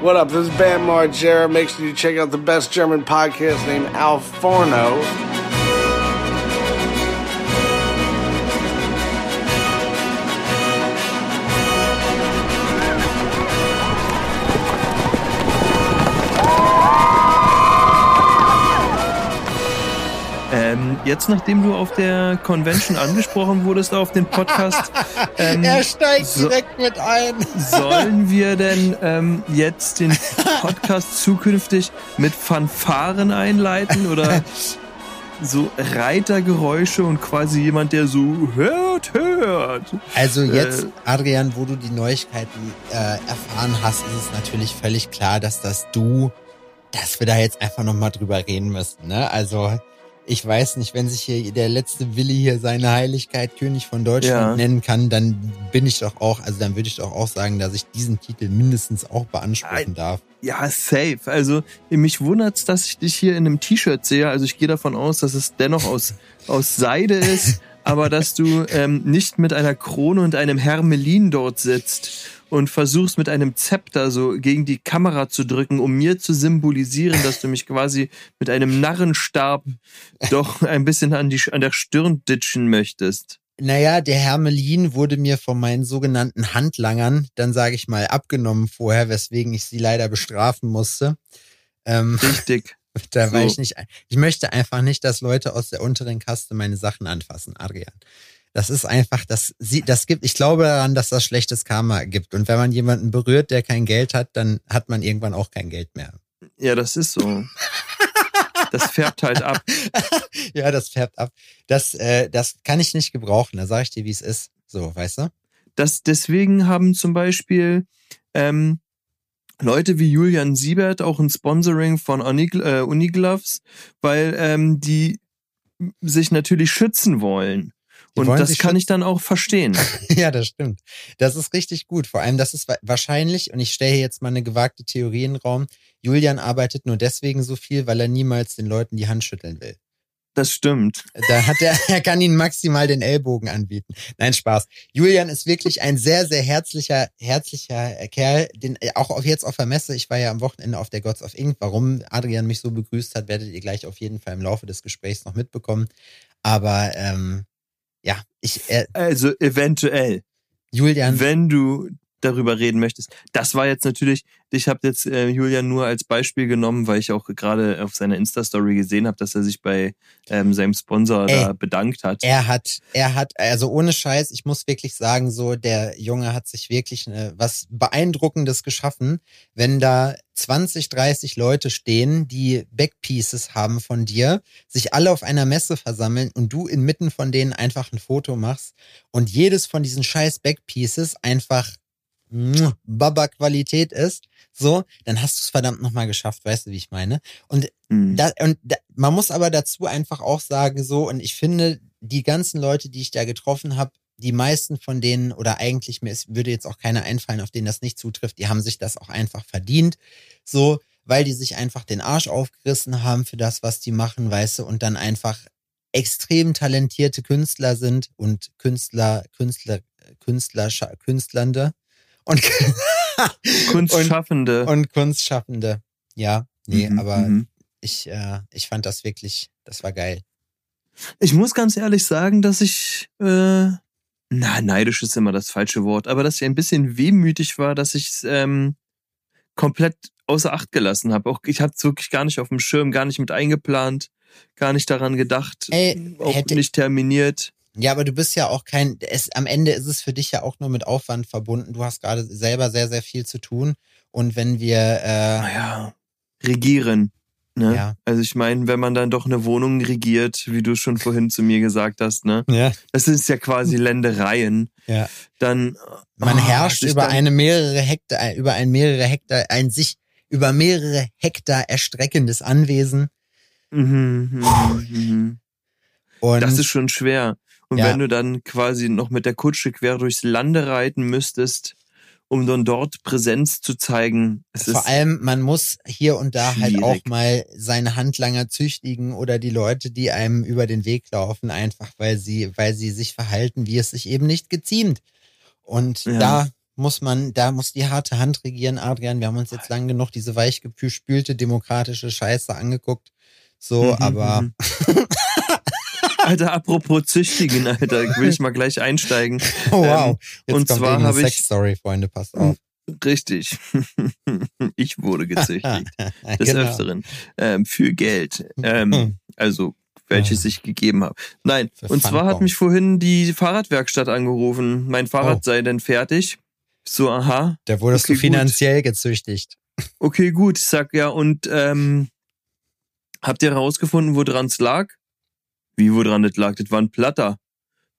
What up? This is Bam Margera. Make sure you check out the best German podcast named Al Forno. Jetzt, nachdem du auf der Convention angesprochen wurdest auf den Podcast, ähm, er steigt so- direkt mit ein. sollen wir denn ähm, jetzt den Podcast zukünftig mit Fanfaren einleiten oder so Reitergeräusche und quasi jemand, der so hört, hört? Also jetzt, Äh, Adrian, wo du die Neuigkeiten äh, erfahren hast, ist es natürlich völlig klar, dass das du, dass wir da jetzt einfach nochmal drüber reden müssen. Ne? Also ich weiß nicht, wenn sich hier der letzte Willi hier seine Heiligkeit König von Deutschland Ja. nennen kann, dann bin ich doch auch, also dann würde ich doch auch sagen, dass ich diesen Titel mindestens auch beanspruchen darf. Ja, safe. Also mich wundert's, dass ich dich hier in einem T-Shirt sehe. Also ich gehe davon aus, dass es dennoch aus, aus Seide ist, aber dass du ähm, nicht mit einer Krone und einem Hermelin dort sitzt und versuchst mit einem Zepter so gegen die Kamera zu drücken, um mir zu symbolisieren, dass du mich quasi mit einem Narrenstab doch ein bisschen an, die, an der Stirn ditchen möchtest. Naja, der Hermelin wurde mir von meinen sogenannten Handlangern, dann sage ich mal, abgenommen vorher, weswegen ich sie leider bestrafen musste. Ähm, Richtig. da war So. ich nicht. Ich möchte einfach nicht, dass Leute aus der unteren Kaste meine Sachen anfassen, Adrian. Das ist einfach, das, sie, das gibt, ich glaube daran, dass das schlechtes Karma gibt. Und wenn man jemanden berührt, der kein Geld hat, dann hat man irgendwann auch kein Geld mehr. Ja, das ist so. Das färbt halt ab. ja, das färbt ab. Das, äh, das kann ich nicht gebrauchen. Da sage ich dir, wie es ist. So, weißt du? Das, deswegen haben zum Beispiel ähm, Leute wie Julian Siebert auch ein Sponsoring von Unigl äh, Unigloves, weil ähm, die sich natürlich schützen wollen. Die Und das kann ich dann auch verstehen. Ja, das stimmt. Das ist richtig gut. Vor allem, das ist wa- wahrscheinlich, und ich stelle hier jetzt mal eine gewagte Theorie in den Raum, Julian arbeitet nur deswegen so viel, weil er niemals den Leuten die Hand schütteln will. Das stimmt. Da hat er, er kann ihnen maximal den Ellbogen anbieten. Nein, Spaß. Julian ist wirklich ein sehr, sehr herzlicher, herzlicher Kerl, den äh, auch auf jetzt auf der Messe. Ich war ja am Wochenende auf der Gods of Ink. Warum Adrian mich so begrüßt hat, werdet ihr gleich auf jeden Fall im Laufe des Gesprächs noch mitbekommen. Aber ähm, ja, ich äh, Also eventuell, Julian, wenn du darüber reden möchtest. Das war jetzt natürlich, ich habe jetzt äh, Julian nur als Beispiel genommen, weil ich auch gerade auf seiner Insta-Story gesehen habe, dass er sich bei ähm, seinem Sponsor Ey, da bedankt hat. Er hat, er hat, also ohne Scheiß, ich muss wirklich sagen, so, der Junge hat sich wirklich äh, was Beeindruckendes geschaffen, wenn da 20, 30 Leute stehen, die Backpieces haben von dir, sich alle auf einer Messe versammeln und du inmitten von denen einfach ein Foto machst und jedes von diesen scheiß Backpieces einfach Baba-Qualität ist, so, dann hast du es verdammt nochmal geschafft, weißt du, wie ich meine? Und Hm. da, und da, man muss aber dazu einfach auch sagen, so, und ich finde, die ganzen Leute, die ich da getroffen habe, die meisten von denen, oder eigentlich mir ist, würde jetzt auch keiner einfallen, auf den das nicht zutrifft, die haben sich das auch einfach verdient. So, weil die sich einfach den Arsch aufgerissen haben für das, was die machen, weißt du, und dann einfach extrem talentierte Künstler sind und Künstler, Künstler, Künstler, Künstlernde und, Kunstschaffende. und, und Kunstschaffende. Ja, nee, Mhm, aber mhm. ich, äh, ich fand das wirklich, das war geil. Ich muss ganz ehrlich sagen, dass ich, äh, na, neidisch ist immer das falsche Wort, aber dass ich ein bisschen wehmütig war, dass ich es ähm, komplett außer Acht gelassen habe. Auch ich hatte es wirklich gar nicht auf dem Schirm, gar nicht mit eingeplant, gar nicht daran gedacht, Ey, auch hätte- nicht terminiert. Ja, aber du bist ja auch kein, es, am Ende ist es für dich ja auch nur mit Aufwand verbunden. Du hast gerade selber sehr, sehr viel zu tun. Und wenn wir, äh, Naja, regieren. Ne? Ja. Also ich meine, wenn man dann doch eine Wohnung regiert, wie du schon vorhin zu mir gesagt hast, ne? ja, Das ist ja quasi Ländereien. ja. Dann man ah, herrscht über dann- eine mehrere Hektar, über ein mehrere Hektar, ein sich über mehrere Hektar erstreckendes Anwesen. Mhm, mhm, mhm. Und Das ist schon schwer. Und Ja. wenn du dann quasi noch mit der Kutsche quer durchs Lande reiten müsstest, um dann dort Präsenz zu zeigen, es vor ist allem, man muss hier und da halt auch schwierig. mal seine Handlanger züchtigen oder die Leute, die einem über den Weg laufen, einfach weil sie, weil sie sich verhalten, wie es sich eben nicht geziemt. Und Ja. da muss man, da muss die harte Hand regieren, Adrian. Wir haben uns jetzt lang genug diese weichgespülte demokratische Scheiße angeguckt. So, Mhm, aber mhm. Alter, apropos züchtigen, Alter, will ich mal gleich einsteigen. oh, wow. Jetzt und kommt zwar habe ich- Sexstory, Freunde, passt auf. Richtig. ich wurde gezüchtigt. Des Genau. Öfteren. Ähm, für Geld. Ähm, also, welches ich gegeben habe. Nein, Für und zwar hat mich vorhin die Fahrradwerkstatt angerufen. Mein Fahrrad Oh. sei denn fertig. So, aha. Da wurdest Okay, du finanziell gezüchtigt. Okay, gut. Ich sag ja, und ähm, habt ihr herausgefunden, woran es lag? Wie, woran das lag? Das war ein Platter.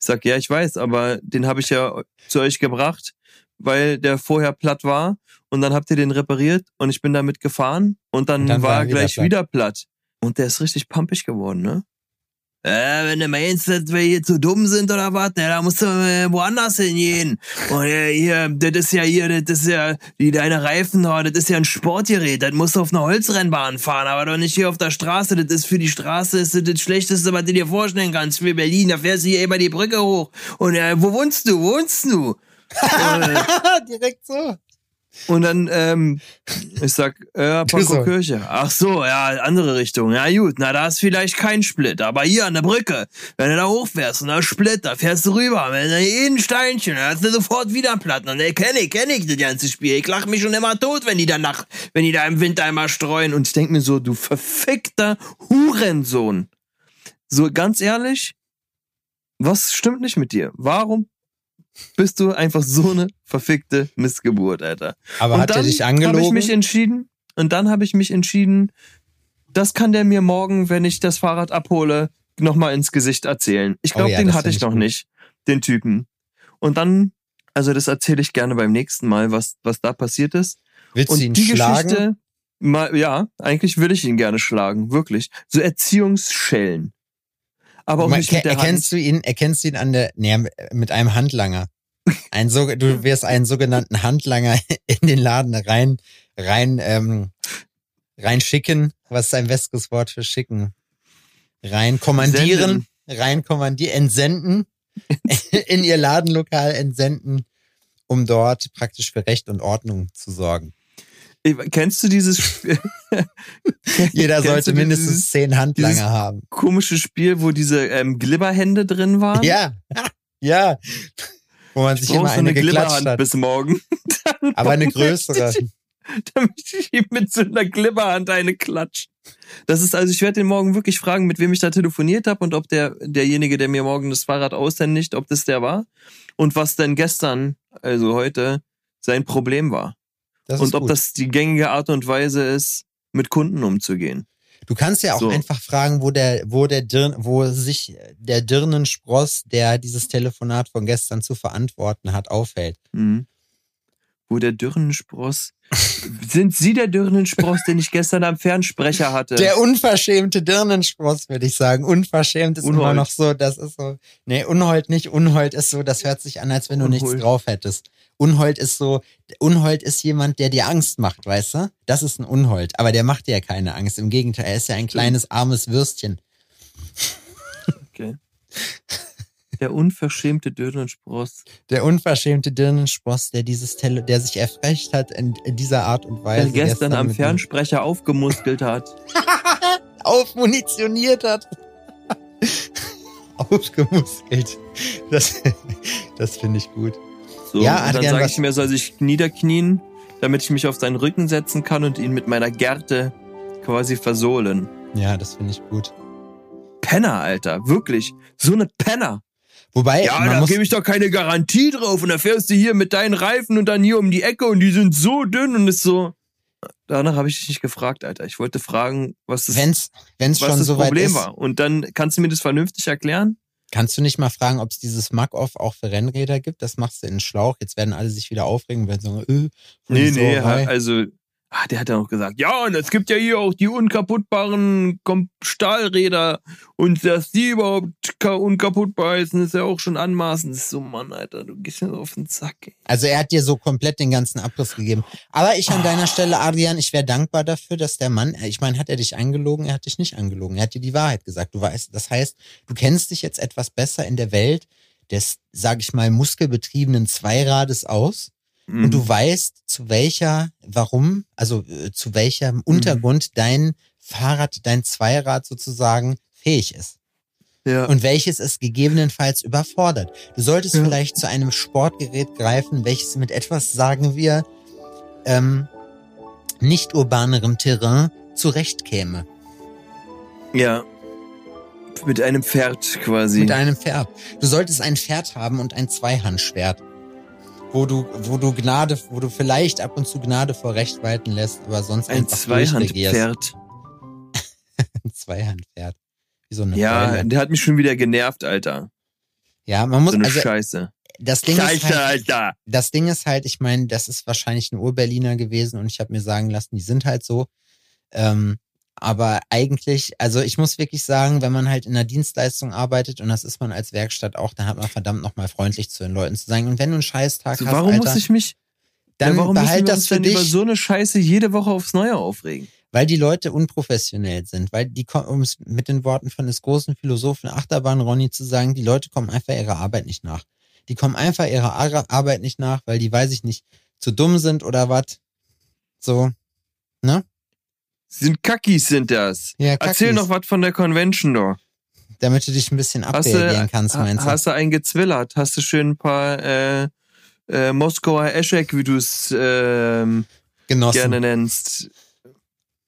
Ich sag, ja, ich weiß, aber den habe ich ja zu euch gebracht, weil der vorher platt war und dann habt ihr den repariert und ich bin damit gefahren und dann, Und dann war er er wieder gleich platt. wieder platt. Und der ist richtig pumpig geworden, ne? Äh, wenn du meinst, dass wir hier zu dumm sind oder was, ne, da musst du äh, woanders hingehen. Und äh, hier, das ist ja hier, das ist ja, die deine Reifen, oh, das ist ja ein Sportgerät, das musst du auf einer Holzrennbahn fahren, aber doch nicht hier auf der Straße. Das ist für die Straße ist das, das Schlechteste, was du dir vorstellen kannst. Für Berlin, da fährst du hier immer die Brücke hoch. Und äh, wo wohnst du? Wo wohnst du? äh, Direkt so. Und dann, ähm, ich sag, äh, Du. Pankow Kirche. Ach so, ja, andere Richtung. Ja gut, na da ist vielleicht kein Split, aber hier an der Brücke, wenn du da hochfährst und da Split, da fährst du rüber, wenn da jeden Steinchen, dann hast du sofort wieder Platten. Und ey, kenne ich, kenne ich das ganze Spiel. Ich lach mich schon immer tot, wenn die da nach, wenn die da im Winter immer streuen. Und ich denk mir so, du verfickter Hurensohn. So ganz ehrlich, was stimmt nicht mit dir? Warum bist du einfach so eine verfickte Missgeburt, Alter? Aber und hat er dann dich habe ich angelogen? mich entschieden und dann habe ich mich entschieden, das kann der mir morgen, wenn ich das Fahrrad abhole, nochmal ins Gesicht erzählen. Ich Oh glaube, ja, den hatte ich ich noch gut. nicht, den Typen. Und dann, also das erzähle ich gerne beim nächsten Mal, was, was da passiert ist. Willst Und du ihn die schlagen? Geschichte, mal, ja, eigentlich will ich ihn gerne schlagen, wirklich. So Erziehungsschellen. Aber auch Man- nicht mit der erkennst Hand. du ihn, erkennst du ihn an der, nee, mit einem Handlanger. Ein so, du wirst einen sogenannten Handlanger in den Laden rein, rein, ähm, rein schicken. Was ist ein besseres Wort für schicken? Rein kommandieren, rein kommandieren, entsenden, in ihr Ladenlokal entsenden, um dort praktisch für Recht und Ordnung zu sorgen. Kennst du dieses Spiel? Jeder sollte mindestens dieses zehn Handlanger haben. komische Spiel, wo diese ähm, Glibberhände drin waren? Ja, ja. Wo man sich Ich brauch immer so eine Glibberhand hat. bis morgen. Dann Aber eine größere. ich- Damit ich ihm mit so einer Glibberhand eine klatscht. Das ist also, ich werde den morgen wirklich fragen, mit wem ich da telefoniert habe und ob der derjenige, der mir morgen das Fahrrad aushändigt, ob das der war und was denn gestern, also heute, sein Problem war Das und ob gut. das die gängige Art und Weise ist, mit Kunden umzugehen. Du kannst ja auch So. einfach fragen, wo der, wo der Dirn, wo sich der Dirnenspross, der dieses Telefonat von gestern zu verantworten hat, aufhält. Mhm. Wo der Dürrenspross. Sind Sie der Dürrenspross, den ich gestern am Fernsprecher hatte? Der unverschämte Dirnenspross, würde ich sagen. Unverschämt ist immer Unhold. noch so, das ist so. Nee, Unhold nicht. Unhold ist so, das hört sich an, als wenn du nichts Unhold. drauf hättest. Unhold ist so, Unhold ist jemand, der dir Angst macht, weißt du? Das ist ein Unhold. Aber der macht dir ja keine Angst. Im Gegenteil, er ist ja ein kleines, armes Würstchen. Okay. Der unverschämte Dürrenspross. Der unverschämte Dirnenspross, der dieses Tele, der sich erfrecht hat in, in dieser Art und Weise. Der gestern am mit mir Fernsprecher aufgemuskelt hat. Aufmunitioniert hat. Aufgemuskelt. Das, das finde ich gut. So, Ja, und dann sage ich ihm, er soll sich niederknien, damit ich mich auf seinen Rücken setzen kann und ihn mit meiner Gerte quasi versohlen. Ja, das finde ich gut. Penner, Alter, wirklich. So eine Penner. Wobei, Ja, da gebe ich doch keine Garantie drauf. Und da fährst du hier mit deinen Reifen und dann hier um die Ecke und die sind so dünn und ist so. Danach habe ich dich nicht gefragt, Alter. Ich wollte fragen, was das, wenn's, wenn's was schon das so weit Problem ist, war. Und dann kannst du mir das vernünftig erklären? Kannst du nicht mal fragen, ob es dieses Mack-Off auch für Rennräder gibt? Das machst du in den Schlauch. Jetzt werden alle sich wieder aufregen, werden sagen, voll Nee, nee, also, ah, der hat ja noch gesagt, ja, und es gibt ja hier auch die unkaputtbaren Stahlräder und dass die überhaupt ka- unkaputtbar sind, ist ja auch schon anmaßend. Das ist so, Mann, Alter, du gehst mir auf den Sack, ey. Also er hat dir so komplett den ganzen Abriss gegeben. Aber ich an Ah. deiner Stelle, Adrian, ich wäre dankbar dafür, dass der Mann, ich meine, hat er dich angelogen? Er hat dich nicht angelogen. Er hat dir die Wahrheit gesagt. Du weißt, das heißt, du kennst dich jetzt etwas besser in der Welt des, sag ich mal, muskelbetriebenen Zweirades aus. Mhm. und du weißt, zu welcher, warum, also äh, zu welchem Untergrund dein Fahrrad, dein Zweirad sozusagen fähig ist. ja. Und welches es gegebenenfalls überfordert. Du solltest Ja. vielleicht zu einem Sportgerät greifen, welches mit etwas, sagen wir, ähm, nicht urbanerem Terrain zurechtkäme. ja. Mit einem Pferd quasi. Mit einem Pferd. Du solltest ein Pferd haben und ein Zweihandschwert. Wo du, wo du Gnade, wo du vielleicht ab und zu Gnade vor Recht walten lässt, aber sonst ein. Zweihandpferd. Ein Zweihandpferd. Wie so eine Ja, Beule. der hat mich schon wieder genervt, Alter. Ja, man muss, So eine also, Scheiße. das Ding ist Scheiße, halt, Alter. das Ding ist halt, ich meine, das ist wahrscheinlich ein Ur-Berliner gewesen und ich habe mir sagen lassen, die sind halt so. Ähm, aber eigentlich, also ich muss wirklich sagen, wenn man halt in der Dienstleistung arbeitet und das ist man als Werkstatt auch, dann hat man verdammt nochmal freundlich zu den Leuten zu sein. Und wenn du einen Scheißtag So, hast, warum Alter, muss ich mich, dann ja, warum behalt das für dich, über so eine Scheiße jede Woche aufs Neue aufregen? weil die Leute unprofessionell sind, weil die kommen, um es mit den Worten von des großen Philosophen Achterbahn Ronny zu sagen, die Leute kommen einfach ihrer Arbeit nicht nach. Die kommen einfach ihrer Ar- Arbeit nicht nach, weil die, weiß ich nicht, zu dumm sind oder was. So, Sind Kackis, sind das. ja, Erzähl Kackis, noch was von der Convention, doch. damit du dich ein bisschen abreagieren kannst, meinst du? hast du einen gezwillert? Hast du schön ein paar äh, äh, Moskauer Eschek, wie du es ähm, gerne nennst,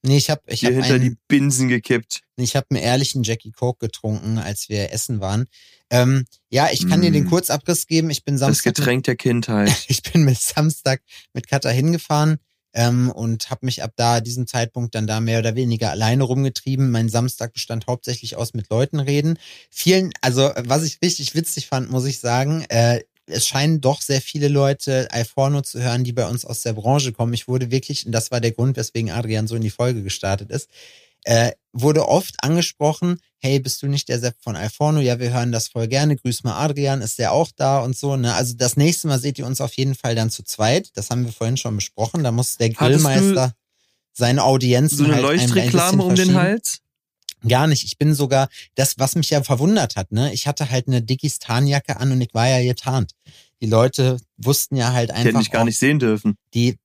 Nee, ich habe ich hab hinter einen, die Binsen gekippt? ich hab einen ehrlichen Jackie Coke getrunken, als wir essen waren. Ähm, ja, ich kann dir den Mm. Kurzabriss geben. Ich bin Das Samstag Getränk der Kindheit. ich bin mit Samstag mit Katha hingefahren ähm, und habe mich ab da diesem Zeitpunkt dann da mehr oder weniger alleine rumgetrieben. Mein Samstag bestand hauptsächlich aus mit Leuten reden. Vielen, also was ich richtig witzig fand, muss ich sagen, äh, es scheinen doch sehr viele Leute Alforno zu hören, die bei uns aus der Branche kommen. Ich wurde wirklich, und das war der Grund, weswegen Adrian so in die Folge gestartet ist, äh, wurde oft angesprochen, hey, bist du nicht der Sepp von Alforno? Ja, wir hören das voll gerne. Grüß mal Adrian, ist der auch da und so. Ne? Also das nächste Mal seht ihr uns auf jeden Fall dann zu zweit. Das haben wir vorhin schon besprochen. Da muss der Grillmeister seine Audienzen So eine halt ein- ein Leuchtreklame um den. Hals? Gar nicht. Ich bin sogar, das, was mich ja verwundert hat, ne, ich hatte halt eine Dickies Tarnjacke an und ich war ja getarnt. Die Leute wussten ja halt Ich hätte einfach, mich gar auch, nicht sehen dürfen. die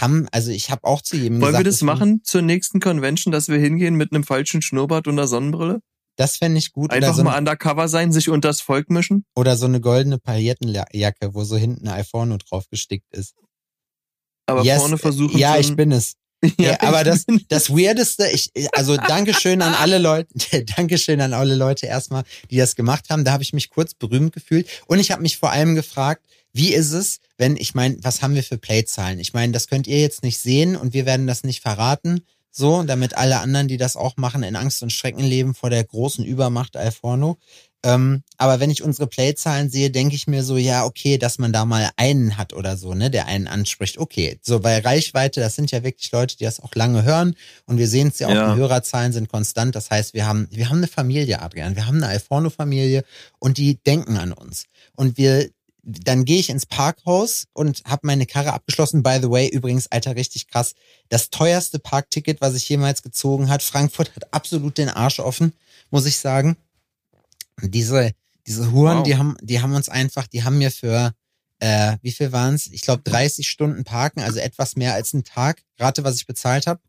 haben, also ich habe auch zu jedem Wollen gesagt, wir das machen zur nächsten Convention, dass wir hingehen mit einem falschen Schnurrbart und einer Sonnenbrille? Das fände ich gut. Einfach so, mal undercover sein, sich unters Volk mischen? oder so eine goldene Paillettenjacke, wo so hinten Alforno drauf gestickt ist. Aber Yes, vorne versuchen Ja, ich bin es. Ja, aber das, das Weirdeste, ich, also Dankeschön an alle Leute, Dankeschön an alle Leute erstmal, die das gemacht haben. Da habe ich mich kurz berühmt gefühlt. Und ich habe mich vor allem gefragt, wie ist es, wenn, ich meine, was haben wir für Playzahlen? Ich meine, das könnt ihr jetzt nicht sehen und wir werden das nicht verraten. So, damit alle anderen, die das auch machen, in Angst und Schrecken leben vor der großen Übermacht Alforno. Ähm, aber wenn ich unsere Playzahlen sehe, denke ich mir so, ja, okay, dass man da mal einen hat oder so, ne, der einen anspricht. Okay, so bei Reichweite, das sind ja wirklich Leute, die das auch lange hören und wir sehen es ja auch, Ja. die Hörerzahlen sind konstant. Das heißt, wir haben, wir haben eine Familie, Adrian, wir haben eine Alforno-Familie und die denken an uns. Und wir, dann gehe ich ins Parkhaus und habe meine Karre abgeschlossen. By the way, übrigens, Alter, richtig krass. Das teuerste Parkticket, was ich jemals gezogen hat. Frankfurt hat absolut den Arsch offen, muss ich sagen. Diese, diese Huren, Wow. die haben, die haben uns einfach, die haben mir für, äh, wie viel waren's? Ich glaube 30 Stunden Parken, also etwas mehr als einen Tag. Rate, was ich bezahlt habe?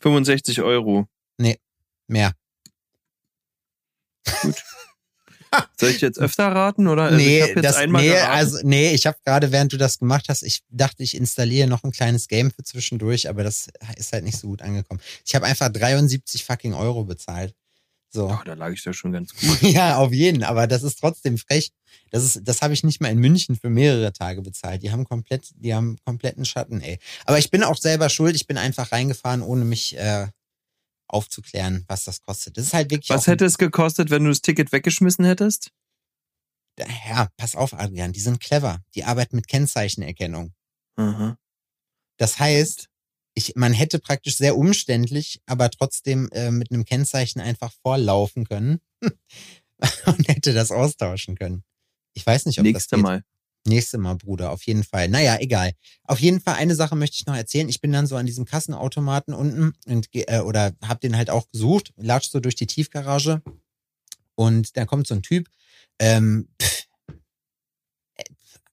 65 Euro. Mehr. Soll ich jetzt öfter raten oder? Also ich nee, das, einmal nee, geraten. also, nee, ich habe gerade, während du das gemacht hast, ich dachte, ich installiere noch ein kleines Game für zwischendurch, aber das ist halt nicht so gut angekommen. Ich habe einfach 73 fucking Euro bezahlt. So. oh, da lag ich da schon ganz gut. Ja, auf jeden, aber das ist trotzdem frech. Das ist, das habe ich nicht mal in München für mehrere Tage bezahlt. Die haben komplett, die haben kompletten Schatten, ey. Aber ich bin auch selber schuld. Ich bin einfach reingefahren, ohne mich äh, aufzuklären, was das kostet. Das ist halt wirklich. Was hätte es gekostet, wenn du das Ticket weggeschmissen hättest? Ja, pass auf, Adrian. Die sind clever. Die arbeiten mit Kennzeichenerkennung. Aha. Das heißt, ich, man hätte praktisch sehr umständlich, aber trotzdem äh, mit einem Kennzeichen einfach vorlaufen können und hätte das austauschen können. Ich weiß nicht, ob das Nächste geht. Mal. Nächste Mal, Bruder, auf jeden Fall. Naja, egal. Auf jeden Fall, eine Sache möchte ich noch erzählen. Ich bin dann so an diesem Kassenautomaten unten und äh, oder hab den halt auch gesucht, latsch so durch die Tiefgarage und da kommt so ein Typ, ähm, pff, äh,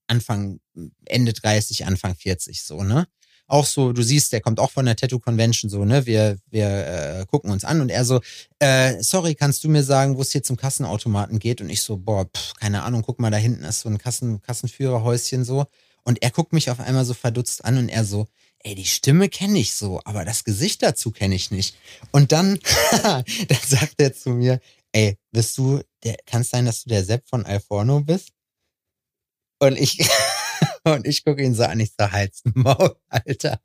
Anfang, Ende 30, Anfang 40, so, ne? Auch so, du siehst, der kommt auch von der Tattoo Convention, so, ne? Wir, wir äh, gucken uns an und er so, äh, sorry, kannst du mir sagen, wo es hier zum Kassenautomaten geht? Und ich so, boah, pff, keine Ahnung, guck mal, da hinten ist so ein Kassen, Kassenführerhäuschen so. Und er guckt mich auf einmal so verdutzt an und er so, ey, die Stimme kenne ich so, aber das Gesicht dazu kenne ich nicht. Und dann, dann sagt er zu mir, ey, bist du, der, kann es sein, dass du der Sepp von Alforno bist? Und ich, und ich gucke ihn so an, ich sag, Hals, Maul, Alter.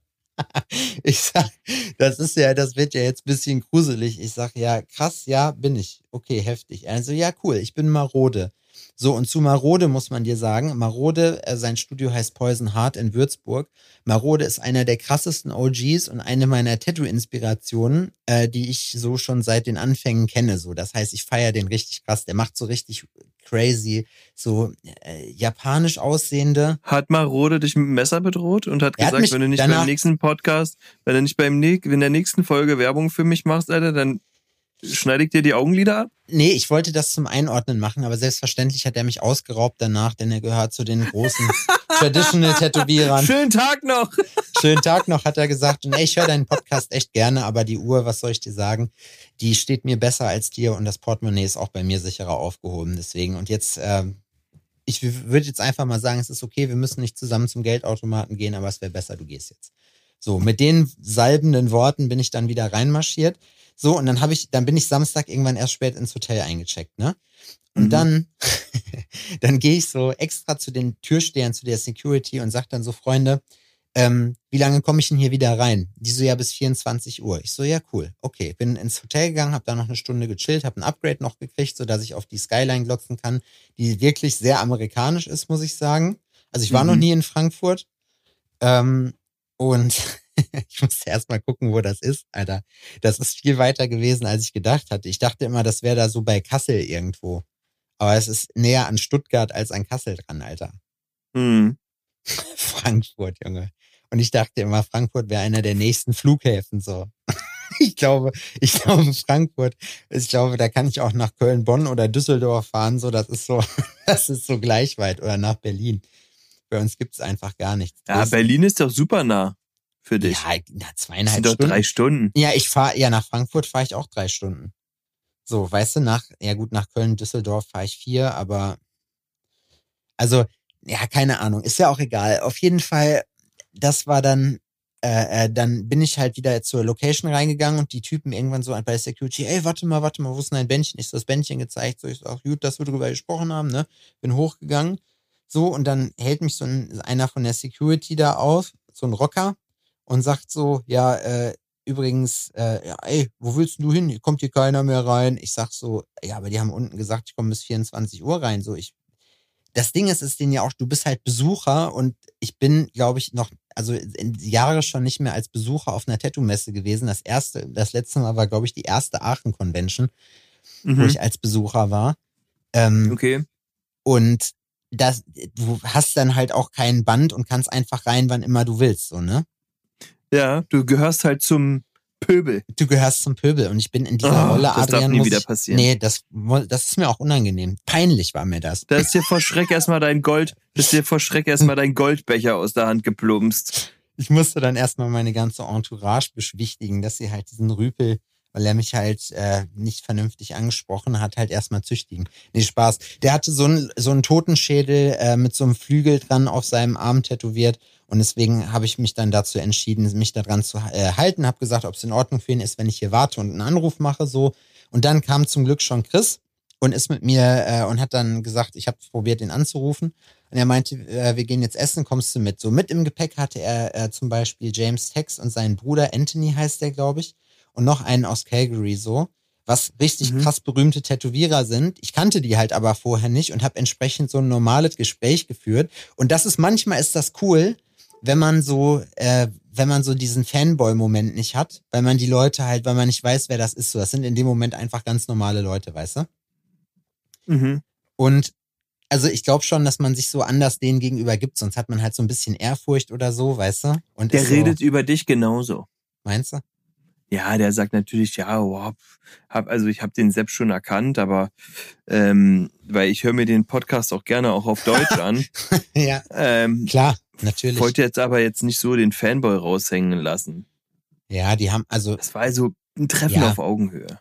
Ich sag, das ist ja, das wird ja jetzt bisschen gruselig. Ich sag, ja, krass, ja, bin ich. Okay, heftig. Also, ja, cool, ich bin marode. So, und zu Marode muss man dir sagen, Marode, äh, sein Studio heißt Poison Heart in Würzburg. Marode ist einer der krassesten OGs und eine meiner Tattoo-Inspirationen, äh, die ich so schon seit den Anfängen kenne. So, das heißt, ich feiere den richtig krass. Der macht so richtig crazy, so äh, japanisch aussehende. Hat Marode dich mit dem Messer bedroht und hat gesagt, hat wenn du nicht beim nächsten Podcast, wenn du nicht beim in der nächsten Folge Werbung für mich machst, Alter, dann schneide ich dir die Augenlider ab? Nee, ich wollte das zum Einordnen machen, aber selbstverständlich hat er mich ausgeraubt danach, denn er gehört zu den großen Traditional-Tätowierern. Schönen Tag noch! Schönen Tag noch, hat er gesagt. Und ey, ich höre deinen Podcast echt gerne, aber die Uhr, was soll ich dir sagen, die steht mir besser als dir und das Portemonnaie ist auch bei mir sicherer aufgehoben. Deswegen, und jetzt, äh, ich würde jetzt einfach mal sagen, es ist okay, wir müssen nicht zusammen zum Geldautomaten gehen, aber es wäre besser, du gehst jetzt. So, mit den salbenden Worten bin ich dann wieder reinmarschiert. So, und dann habe ich, dann bin ich Samstag irgendwann erst spät ins Hotel eingecheckt, ne? Und mhm. dann, dann gehe ich so extra zu den Türstehern, zu der Security und sag dann so, Freunde, ähm, wie lange komme ich denn hier wieder rein? Die so, ja, bis 24 Uhr. Ich so, ja, cool. Okay, bin ins Hotel gegangen, habe da noch eine Stunde gechillt, habe ein Upgrade noch gekriegt, so dass ich auf die Skyline glotzen kann, die wirklich sehr amerikanisch ist, muss ich sagen. Also ich war mhm. noch nie in Frankfurt. Ähm, und ich musste erst mal gucken, wo das ist, Alter. Das ist viel weiter gewesen, als ich gedacht hatte. Ich dachte immer, das wäre da so bei Kassel irgendwo. Aber es ist näher an Stuttgart als an Kassel dran, Alter. Hm. Frankfurt, Junge. Und ich dachte immer, Frankfurt wäre einer der nächsten Flughäfen so. ich glaube, ich glaube Frankfurt, ich glaube, da kann ich auch nach Köln, Bonn oder Düsseldorf fahren, so das ist so, das ist so gleich weit oder nach Berlin. Bei uns gibt's einfach gar nichts. Ja, Berlin ist doch super nah für dich. Ja, na, zweieinhalb sind Stunden. Doch drei Stunden. Ja, ich fahre, ja, nach Frankfurt fahre ich auch drei Stunden. So, weißt du, nach, ja gut, nach Köln, Düsseldorf fahre ich vier, aber also, ja, keine Ahnung, ist ja auch egal. Auf jeden Fall, das war dann, äh, äh, dann bin ich halt wieder zur Location reingegangen und die Typen irgendwann so bei Security, ey, warte mal, warte mal, wo ist denn ein Bändchen? Ich so das Bändchen gezeigt, so ich so, ach gut, dass wir drüber gesprochen haben, ne? Bin hochgegangen, so, und dann hält mich so ein, einer von der Security da auf, so ein Rocker, und sagt so, ja, äh, übrigens, äh, ja, ey, wo willst du hin? Kommt hier keiner mehr rein. Ich sag so, ja, aber die haben unten gesagt, ich komme bis 24 Uhr rein. So, ich, das Ding ist, ist denen ja auch, du bist halt Besucher und ich bin, glaube ich, noch, also in Jahre schon nicht mehr als Besucher auf einer Tattoo-Messe gewesen. Das erste, das letzte Mal war, glaube ich, die erste Aachen-Convention, mhm. wo ich als Besucher war. Ähm, okay. Und das, du hast dann halt auch kein Band und kannst einfach rein, wann immer du willst, so, ne? Ja, du gehörst halt zum Pöbel. Du gehörst zum Pöbel und ich bin in dieser oh, Rolle, das Adrian. Darf nie wieder passieren. Nee, das, das ist mir auch unangenehm. Peinlich war mir das. Da ist dir vor Schreck erstmal dein Gold, ist dir vor Schreck erstmal dein Goldbecher aus der Hand geplumpst. Ich musste dann erstmal meine ganze Entourage beschwichtigen, dass sie halt diesen Rüpel weil er mich halt äh, nicht vernünftig angesprochen hat, halt erstmal züchtigen. Nee, Spaß. Der hatte so einen so einen Totenschädel äh, mit so einem Flügel dran auf seinem Arm tätowiert und deswegen habe ich mich dann dazu entschieden, mich daran zu äh, halten, habe gesagt, ob es in Ordnung für ihn ist, wenn ich hier warte und einen Anruf mache so. Und dann kam zum Glück schon Chris und ist mit mir äh, und hat dann gesagt, ich habe probiert, ihn anzurufen. Und er meinte, äh, wir gehen jetzt essen, kommst du mit? So mit im Gepäck hatte er äh, zum Beispiel James Tex und seinen Bruder Anthony heißt der, glaube ich und noch einen aus Calgary so, was richtig mhm. krass berühmte Tätowierer sind. Ich kannte die halt aber vorher nicht und habe entsprechend so ein normales Gespräch geführt. Und das ist manchmal ist das cool, wenn man so, äh, wenn man so diesen Fanboy-Moment nicht hat, weil man die Leute halt, weil man nicht weiß, wer das ist. So, das sind in dem Moment einfach ganz normale Leute, weißt du? Mhm. Und also ich glaube schon, dass man sich so anders denen gegenüber gibt, sonst hat man halt so ein bisschen Ehrfurcht oder so, weißt du? Und Der redet so, über dich genauso. Meinst du? Ja, der sagt natürlich, ja, wow, hab, also ich habe den Sepp schon erkannt, aber ähm, weil ich höre mir den Podcast auch gerne auch auf Deutsch an. ja, Ähm, klar, natürlich. wollte jetzt aber jetzt nicht so den Fanboy raushängen lassen. Ja, die haben, also Das war also ein Treffen Ja. auf Augenhöhe.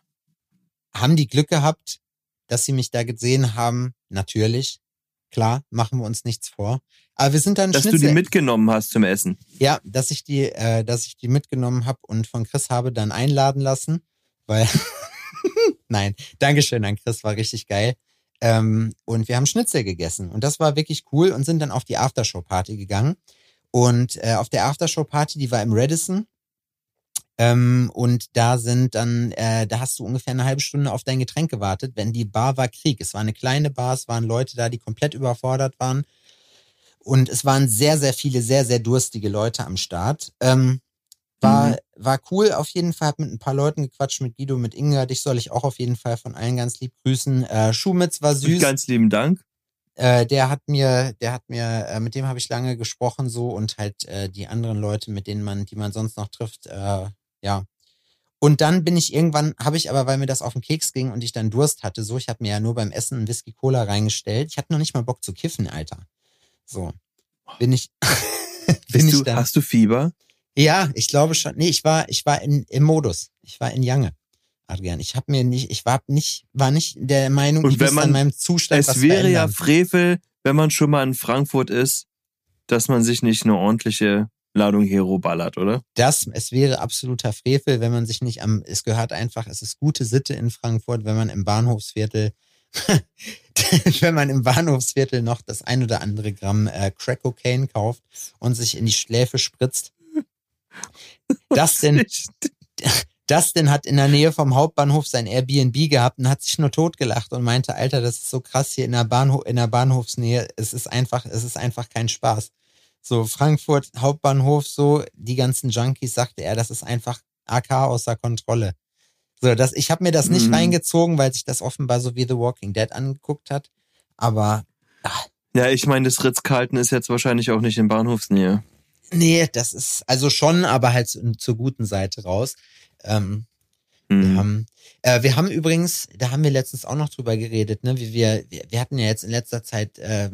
haben die Glück gehabt, dass sie mich da gesehen haben? Natürlich. Klar, machen wir uns nichts vor. Aber wir sind dann Dass du Schnitzel. die mitgenommen hast zum Essen. Ja, dass ich die, äh, dass ich die mitgenommen habe und von Chris habe dann einladen lassen, weil nein, Dankeschön an Chris, war richtig geil. Ähm, und wir haben Schnitzel gegessen und das war wirklich cool und sind dann auf die Aftershow-Party gegangen. Und äh, auf der Aftershow-Party, die war im Radisson. Ähm, und da sind dann, äh, da hast du ungefähr eine halbe Stunde auf dein Getränk gewartet, wenn die Bar war Krieg. Es war eine kleine Bar, es waren Leute da, die komplett überfordert waren. Und es waren sehr, sehr viele, sehr, sehr durstige Leute am Start. Ähm, war, Mhm. war cool auf jeden Fall, hab mit ein paar Leuten gequatscht, mit Guido, mit Inga. Dich soll ich auch auf jeden Fall von allen ganz lieb grüßen. Äh, Schumitz war süß. Ganz lieben Dank. Äh, der hat mir, der hat mir, äh, mit dem habe ich lange gesprochen so und halt äh, die anderen Leute, mit denen man, die man sonst noch trifft, äh, ja. Und dann bin ich irgendwann, habe ich aber, weil mir das auf den Keks ging und ich dann Durst hatte, so, ich habe mir ja nur beim Essen einen Whisky Cola reingestellt. Ich hatte noch nicht mal Bock zu kiffen, Alter. So. Bin ich, bin Bist ich du, dann. hast du Fieber? Ja, ich glaube schon. Nee, ich war, ich war in, im Modus. Ich war in Jange. Adrian, ich habe mir nicht, ich war nicht, war nicht der Meinung, Und ich wenn man- an meinem Zustand was Es wäre ja verändern. Frevel, wenn man schon mal in Frankfurt ist, dass man sich nicht eine ordentliche Ladung Hero ballert, oder? das, es wäre absoluter Frevel, wenn man sich nicht am, es gehört einfach, es ist gute Sitte in Frankfurt, wenn man im Bahnhofsviertel, wenn man im Bahnhofsviertel noch das ein oder andere Gramm äh, Crack Cocaine kauft und sich in die Schläfe spritzt. Das denn, Dustin hat in der Nähe vom Hauptbahnhof sein Airbnb gehabt und hat sich nur totgelacht und meinte, Alter, das ist so krass hier in der, Bahnhof, in der Bahnhofsnähe. Es ist einfach, es ist einfach kein Spaß. So Frankfurt Hauptbahnhof, so die ganzen Junkies, sagte er, das ist einfach AK außer Kontrolle. So, das, ich habe mir das nicht Mhm. reingezogen, weil sich das offenbar so wie The Walking Dead angeguckt hat. Aber Ja, ich meine, das Ritz-Carlton ist jetzt wahrscheinlich auch nicht in Bahnhofsnähe. Nee, das ist also schon, aber halt zu, zur guten Seite raus. Ähm, Wir Hm. haben, äh, wir haben übrigens, da haben wir letztens auch noch drüber geredet, ne, wie wir, wir, wir hatten ja jetzt in letzter Zeit äh,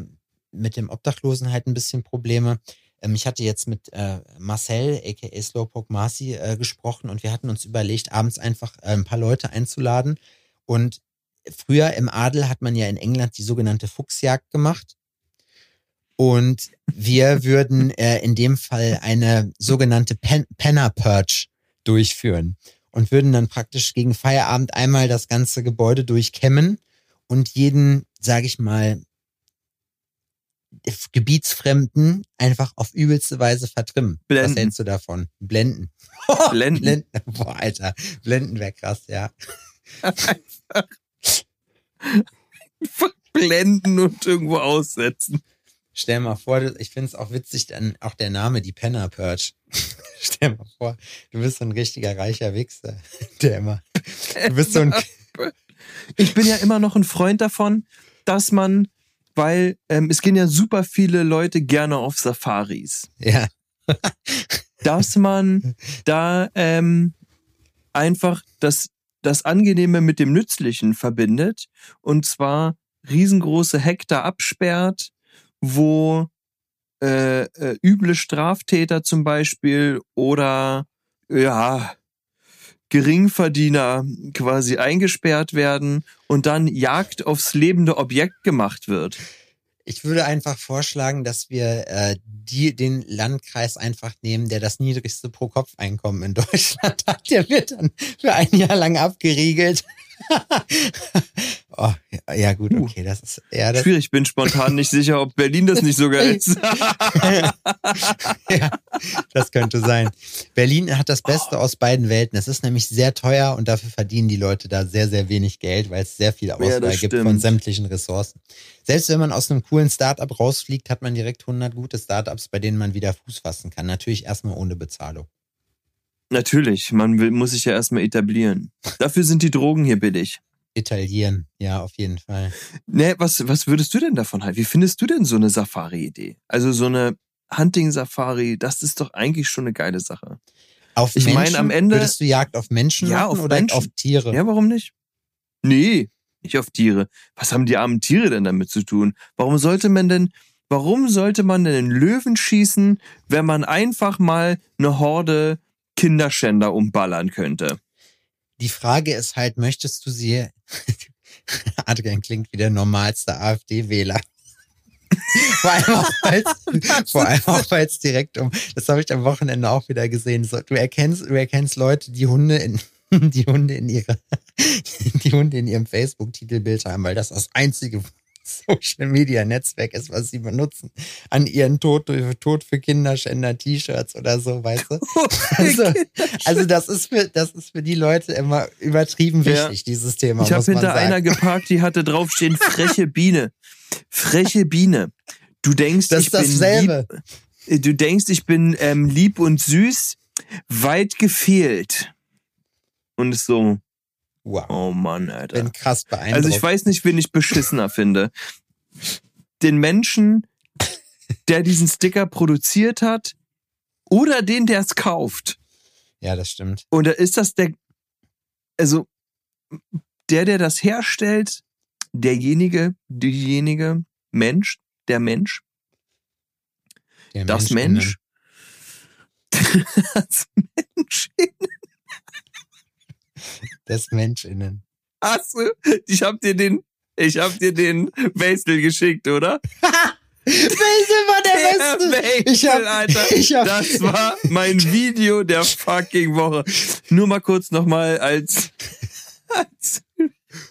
mit dem Obdachlosen halt ein bisschen Probleme. Ähm, ich hatte jetzt mit äh, Marcel, aka Slowpoke Marcy, äh, gesprochen und wir hatten uns überlegt, abends einfach äh, ein paar Leute einzuladen. Und früher im Adel hat man ja in England die sogenannte Fuchsjagd gemacht. Und wir würden äh, in dem Fall eine sogenannte Pen Penner Purge durchführen und würden dann praktisch gegen Feierabend einmal das ganze Gebäude durchkämmen und jeden, sage ich mal, Gebietsfremden einfach auf übelste Weise vertrimmen. Was Blenden. hältst du davon? Blenden. Blenden. Blenden. Boah, Alter. Blenden wäre krass, ja. Blenden und irgendwo aussetzen. Stell mal vor, ich finde es auch witzig, dann auch der Name, die Penner Purge. Stell mal vor, du bist so ein richtiger reicher Wichser, der immer, du bist so ein, Ich bin ja immer noch ein Freund davon, dass man, weil ähm, es gehen ja super viele Leute gerne auf Safaris, ja, dass man da ähm, einfach das, das Angenehme mit dem Nützlichen verbindet und zwar riesengroße Hektar absperrt, wo äh, äh, üble Straftäter zum Beispiel oder ja Geringverdiener quasi eingesperrt werden und dann Jagd aufs lebende Objekt gemacht wird. Ich würde einfach vorschlagen, dass wir äh, die, den Landkreis einfach nehmen, der das niedrigste Pro-Kopf-Einkommen in Deutschland hat. Der wird dann für ein Jahr lang abgeriegelt. oh, ja, ja gut, okay, das ist ja das, Schwierig, bin spontan nicht sicher, ob Berlin das nicht sogar ist. ja, das könnte sein. Berlin hat das Beste aus beiden Welten. Es ist nämlich sehr teuer und dafür verdienen die Leute da sehr, sehr wenig Geld, weil es sehr viel Auswahl das gibt von sämtlichen Ressourcen. Selbst wenn man aus einem coolen Startup rausfliegt, hat man direkt 100 gute Startups, bei denen man wieder Fuß fassen kann. Natürlich erstmal ohne Bezahlung. Natürlich, man will, muss sich ja erstmal etablieren. Dafür sind die Drogen hier billig. Italien, ja, auf jeden Fall. Ne, was, was würdest du denn davon halten? Wie findest du denn so eine Safari-Idee? Also so eine Hunting-Safari, das ist doch eigentlich schon eine geile Sache. Auf Ich Menschen? meine, am Ende- Würdest du Jagd auf Menschen Ja, machen auf oder Menschen. auf Tiere? Ja, warum nicht? Nee, nicht auf Tiere. Was haben die armen Tiere denn damit zu tun? Warum sollte man denn, warum sollte man denn einen Löwen schießen, wenn man einfach mal eine Horde Kinderschänder umballern könnte? Die Frage ist halt, möchtest du sie. Adrian klingt wie der normalste AfD-Wähler. vor allem auch, weil es direkt um, das habe ich am Wochenende auch wieder gesehen. So, du erkennst, du erkennst Leute, die Hunde in, die Hunde in ihre, die Hunde in ihrem Facebook-Titelbild haben, weil das das einzige Social Media Netzwerk ist, was sie benutzen. An ihren Tod, Tod für Kinderschänder T-Shirts oder so, weißt du? Also, also das ist für, das ist für die Leute immer übertrieben Ja. wichtig, dieses Thema. Ich habe hinter sagen. einer geparkt, die hatte draufstehen, freche Biene. Freche Biene. Du denkst, Das ich ist bin dasselbe. lieb, du denkst, ich bin ähm, lieb und süß, weit gefehlt. Und ist so, Wow. oh Mann, Alter. Bin krass beeindruckt. Also ich weiß nicht, wen ich beschissener finde. Den Menschen, der diesen Sticker produziert hat, oder den, der es kauft. ja, das stimmt. Oder ist das der, also der, der das herstellt, derjenige, diejenige Mensch, der Mensch, Der das Mensch Mensch, das Mensch. Des Menschinnen. Hast du, ich hab dir den, ich hab dir den Basil geschickt, oder? Welche war der Beste? Basil, Ich hab- Alter. ich hab- das war mein Video der fucking Woche. Nur mal kurz nochmal als, als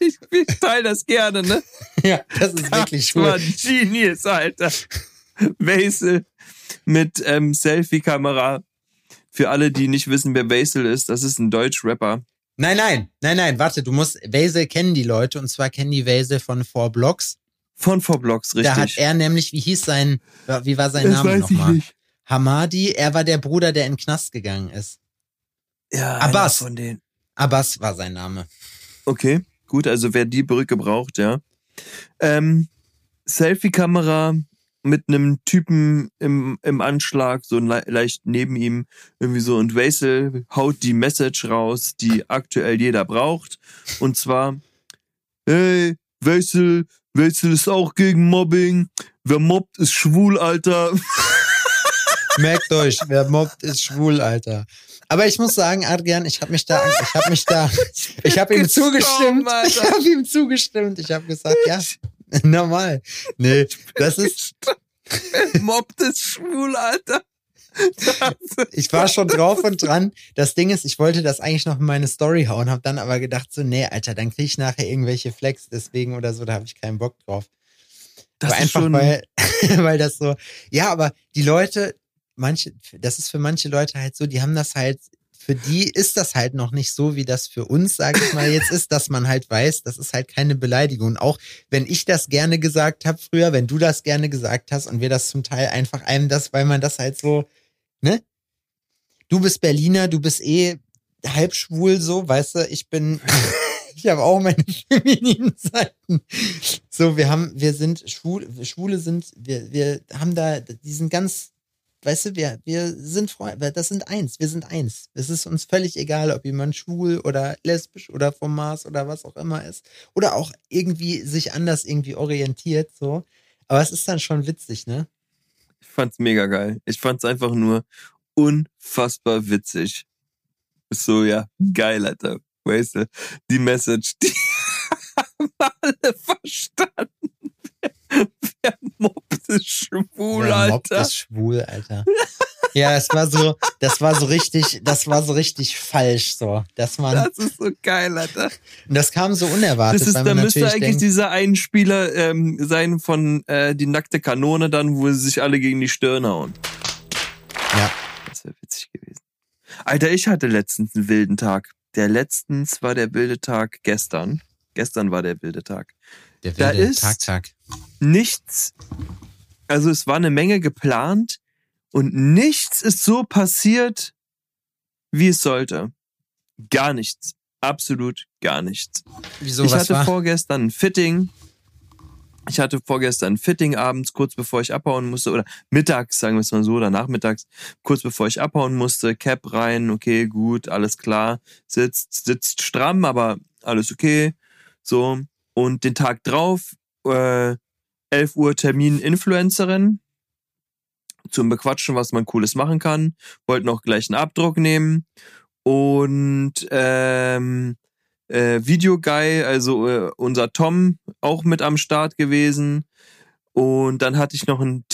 ich, ich teile das gerne, ne? Ja, das ist wirklich Das war cool. Genius, Alter. Basil mit ähm, Selfie-Kamera. Für alle, die nicht wissen, wer Basil ist, das ist ein Deutsch-Rapper. Nein, nein, nein, nein, warte, du musst, Wesel kennen die Leute und zwar kennen die Wesel von Four Blocks. Von Vorblocks, richtig. Da hat er nämlich, wie hieß sein, wie war sein Name nochmal? Hamadi, er war der Bruder, der in den Knast gegangen ist. Ja, Abbas. Von denen. Abbas war sein Name. Okay, gut, also wer die Brücke braucht, ja. Ähm, Selfie-Kamera mit einem Typen im, im Anschlag, so le leicht neben ihm, irgendwie so, und Wesel haut die Message raus, die aktuell jeder braucht. Und zwar, hey, Wesel, Wesel ist auch gegen Mobbing. Wer mobbt, ist schwul, Alter. Merkt euch, wer mobbt, ist schwul, Alter. Aber ich muss sagen, Adrian, ich habe mich da, ich habe mich da, ich habe ihm zugestimmt. Alter. Ich habe ihm zugestimmt. Ich habe gesagt, ja, normal. Nee, das ist, mobbt, ist schwul, Alter. Ich war schon drauf und dran. Das Ding ist, ich wollte das eigentlich noch in meine Story hauen, habe dann aber gedacht so, nee, Alter, dann krieg ich nachher irgendwelche Flex deswegen oder so, da habe ich keinen Bock drauf. das aber ist einfach, schon, weil, weil das so, ja, aber die Leute, manche, das ist für manche Leute halt so, die haben das halt, für die ist das halt noch nicht so, wie das für uns, sage ich mal, jetzt ist, dass man halt weiß, das ist halt keine Beleidigung. Und auch wenn ich das gerne gesagt habe früher, wenn du das gerne gesagt hast und wir das zum Teil einfach einem das, weil man das halt so, ne? Du bist Berliner, du bist eh halb schwul so, weißt du, ich bin, ich habe auch meine femininen Seiten. So, wir haben, wir sind schwul, Schwule sind, wir, wir haben da, die sind ganz, weißt du, wir, wir sind Freunde, das sind eins, wir sind eins. Es ist uns völlig egal, ob jemand schwul oder lesbisch oder vom Mars oder was auch immer ist. Oder auch irgendwie sich anders irgendwie orientiert, so. Aber es ist dann schon witzig, ne? Ich fand's mega geil. Ich fand's einfach nur unfassbar witzig. So, ja, geil, Alter. Weißt du, die Message, die haben alle verstanden. Wer mobbt ist schwul, mobbt, Alter. ist schwul, Alter. Ja, das war so, das war so richtig, das war so richtig falsch, so. Dass man, Das ist so geil, Alter. und das kam so unerwartet, Das ist, da müsste eigentlich denkt, dieser Einspieler ähm, sein von äh, die nackte Kanone dann, wo sie sich alle gegen die Stirn hauen. ja, Das wäre witzig gewesen. Alter, ich hatte letztens einen wilden Tag. Der letztens war der wilde Tag gestern. Gestern war der wilde Tag. der da wilde ist- Tag, Tag. Nichts, also es war eine Menge geplant und nichts ist so passiert, wie es sollte. Gar nichts. Absolut gar nichts. Wieso, ich hatte war? vorgestern ein Fitting Ich hatte vorgestern ein Fitting abends, kurz bevor ich abhauen musste, oder mittags, sagen wir es mal so, oder nachmittags, kurz bevor ich abhauen musste, Cap rein, okay, gut, alles klar, sitzt, sitzt stramm, aber alles okay, so. Und den Tag drauf, äh, 11 Uhr Termin Influencerin, zum Bequatschen, was man Cooles machen kann, wollten auch gleich einen Abdruck nehmen und ähm, äh, Videoguy, also äh, unser Tom, auch mit am Start gewesen. Und dann hatte ich noch einen,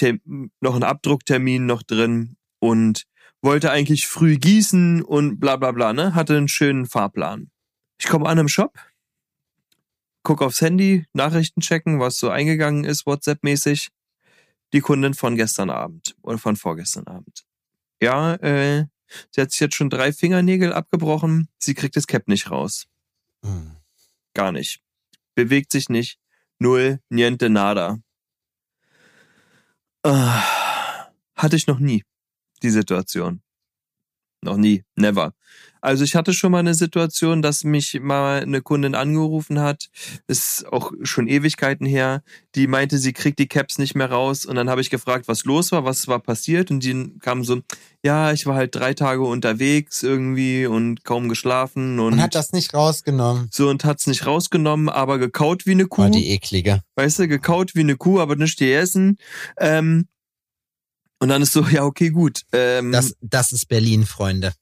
noch einen Abdrucktermin noch drin und wollte eigentlich früh gießen und bla bla bla, ne? Hatte einen schönen Fahrplan. Ich komme an im Shop, guck aufs Handy, Nachrichten checken, was so eingegangen ist, WhatsApp-mäßig. Die Kundin von gestern Abend oder von vorgestern Abend. Ja, äh, sie hat sich jetzt schon drei Fingernägel abgebrochen, sie kriegt das Cap nicht raus. Hm. Gar nicht. Bewegt sich nicht. Null, niente, nada. Uh, hatte ich noch nie, die Situation. Noch nie, never. Also ich hatte schon mal eine Situation, dass mich mal eine Kundin angerufen hat, ist auch schon Ewigkeiten her, die meinte, sie kriegt die Caps nicht mehr raus und dann habe ich gefragt, was los war, was war passiert und die kam so, ja, ich war halt drei Tage unterwegs irgendwie und kaum geschlafen und, und hat das nicht rausgenommen. So und hat's nicht rausgenommen, aber gekaut wie eine Kuh. War die eklige. Weißt du, gekaut wie eine Kuh, aber nicht die essen. Ähm, und dann ist so, ja, okay, gut. Ähm, das, das ist Berlin, Freunde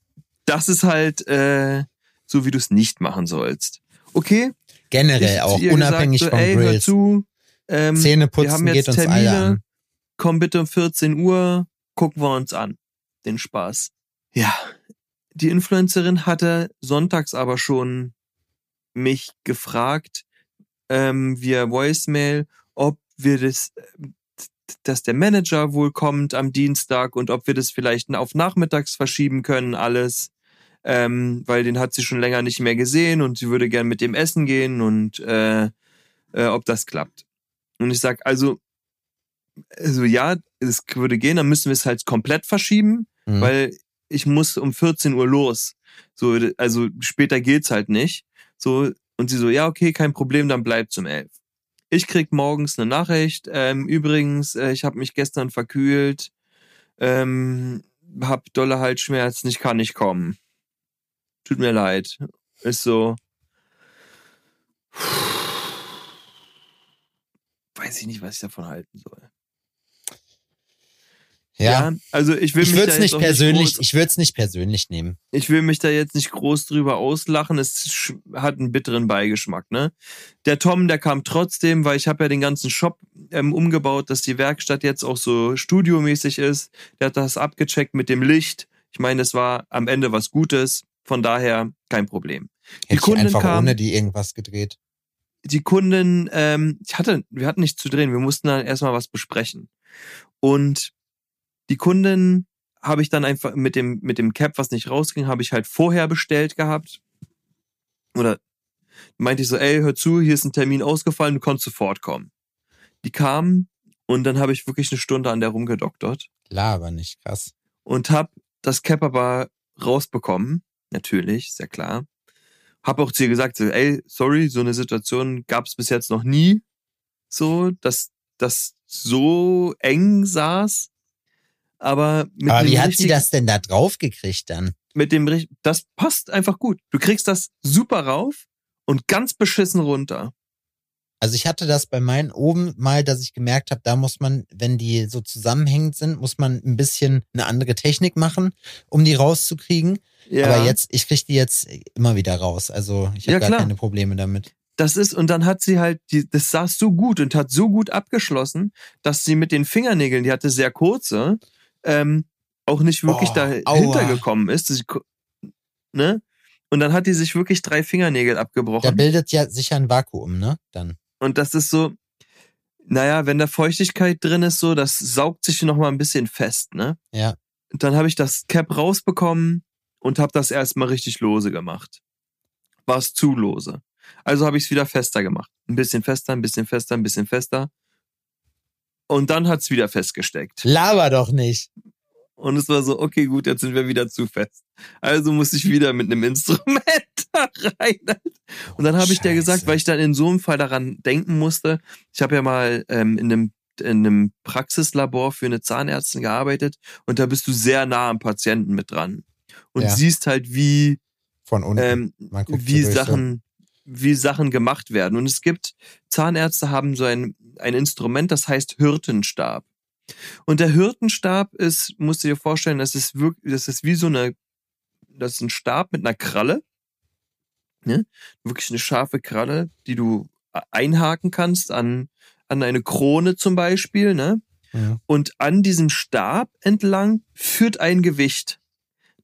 das ist halt äh, so, wie du es nicht machen sollst. Okay? Generell ich, auch, unabhängig gesagt, so, vom ey, Grills. zu, ähm, Zähne putzen wir haben jetzt geht uns Termine, alle an. Komm bitte um 14 Uhr, gucken wir uns an. Den Spaß. Ja, die Influencerin hatte sonntags aber schon mich gefragt ähm, via Voicemail, ob wir das, dass der Manager wohl kommt am Dienstag und ob wir das vielleicht auf nachmittags verschieben können, alles ähm, weil den hat sie schon länger nicht mehr gesehen und sie würde gern mit dem essen gehen und äh, äh, ob das klappt. Und ich sag also, also ja, es würde gehen, dann müssen wir es halt komplett verschieben, mhm. weil ich muss um 14 Uhr los. So, also später geht's halt nicht. So, und sie so, ja, okay, kein Problem, dann bleibt zum 11. Ich krieg morgens eine Nachricht. Ähm, übrigens, äh, ich habe mich gestern verkühlt, ähm, hab dolle Halsschmerzen, ich kann nicht kommen tut mir leid. Ist so. Weiß ich nicht, was ich davon halten soll. Ja, ja also ich will ich mich da nicht persönlich, nicht groß, ich würde es nicht persönlich nehmen. Ich will mich da jetzt nicht groß drüber auslachen. Es hat einen bitteren Beigeschmack, ne? Der Tom, der kam trotzdem, weil ich habe ja den ganzen Shop ähm, umgebaut, dass die Werkstatt jetzt auch so studiomäßig ist. Der hat das abgecheckt mit dem Licht. Ich meine, es war am Ende was Gutes. Von daher kein Problem. Hätte die Kundin einfach kam, ohne die irgendwas gedreht. Die Kunden, ähm, ich hatte, wir hatten nichts zu drehen, wir mussten dann erstmal was besprechen. Und die Kunden habe ich dann einfach mit dem, mit dem Cap, was nicht rausging, habe ich halt vorher bestellt gehabt. Oder meinte ich so, ey, hör zu, hier ist ein Termin ausgefallen, du konntest sofort kommen. Die kamen und dann habe ich wirklich eine Stunde an der rumgedoktert. Laber nicht, krass. Und hab das Cap aber rausbekommen natürlich, sehr klar. Hab auch zu ihr gesagt, so, ey, sorry, so eine Situation gab es bis jetzt noch nie, so, dass das so eng saß. Aber mit Aber wie hat sie das denn da drauf gekriegt dann? Mit dem das passt einfach gut. Du kriegst das super rauf und ganz beschissen runter. Also ich hatte das bei meinen oben mal, dass ich gemerkt habe, da muss man, wenn die so zusammenhängend sind, muss man ein bisschen eine andere Technik machen, um die rauszukriegen. Ja. Aber jetzt, ich kriege die jetzt immer wieder raus. Also ich habe ja, gar klar. keine Probleme damit. Das ist, und dann hat sie halt, die, das saß so gut und hat so gut abgeschlossen, dass sie mit den Fingernägeln, die hatte sehr kurze, ähm, auch nicht wirklich oh, dahinter gekommen ist. Sie, ne? Und dann hat die sich wirklich drei Fingernägel abgebrochen. Da bildet ja sicher ein Vakuum, ne? Dann. Und das ist so, naja, wenn da Feuchtigkeit drin ist, so, das saugt sich noch mal ein bisschen fest, ne? Ja. Und dann habe ich das Cap rausbekommen und habe das erstmal richtig lose gemacht. War es zu lose. Also habe ich es wieder fester gemacht. Ein bisschen fester, ein bisschen fester, ein bisschen fester. Und dann hat's wieder festgesteckt. Laber doch nicht. Und es war so, okay, gut, jetzt sind wir wieder zu fest. Also muss ich wieder mit einem Instrument da rein. Und dann habe ich dir gesagt, weil ich dann in so einem Fall daran denken musste, ich habe ja mal ähm, in einem in einem Praxislabor für eine Zahnärztin gearbeitet und da bist du sehr nah am Patienten mit dran und Ja. siehst halt, wie Von unten. ähm, wie Sachen, wie Sachen gemacht werden. Und es gibt, Zahnärzte haben so ein, ein Instrument, das heißt Hirtenstab. Und der Hirtenstab ist, musst du dir vorstellen, das ist wirklich, das ist wie so eine, das ist ein Stab mit einer Kralle. Ne? Wirklich eine scharfe Kralle, die du einhaken kannst an, an eine Krone zum Beispiel, ne? Ja. Und an diesem Stab entlang führt ein Gewicht,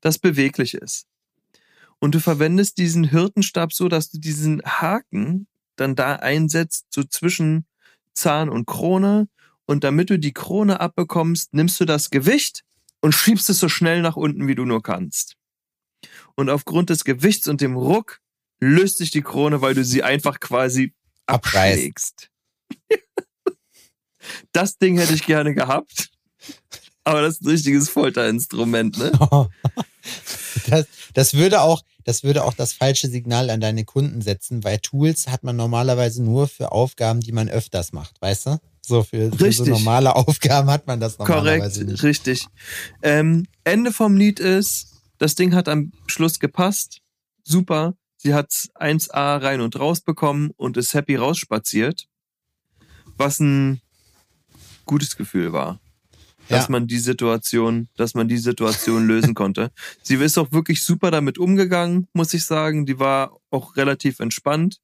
das beweglich ist. Und du verwendest diesen Hirtenstab so, dass du diesen Haken dann da einsetzt, so zwischen Zahn und Krone. Und damit du die Krone abbekommst, nimmst du das Gewicht und schiebst es so schnell nach unten, wie du nur kannst. Und aufgrund des Gewichts und dem Ruck löst sich die Krone, weil du sie einfach quasi abschlägst. Das Ding hätte ich gerne gehabt. Aber das ist ein richtiges Folterinstrument, ne? Das, das würde auch, das würde auch das falsche Signal an deine Kunden setzen, weil Tools hat man normalerweise nur für Aufgaben, die man öfters macht, weißt du? So für, für so normale Aufgaben hat man das Korrekt, normalerweise nicht. richtig. Ähm, Ende vom Lied ist, das Ding hat am Schluss gepasst. Super. Sie hat 1A rein und raus bekommen und ist happy rausspaziert. Was ein gutes Gefühl war. Dass Ja. man die Situation, dass man die Situation lösen konnte. Sie ist auch wirklich super damit umgegangen, muss ich sagen. Die war auch relativ entspannt.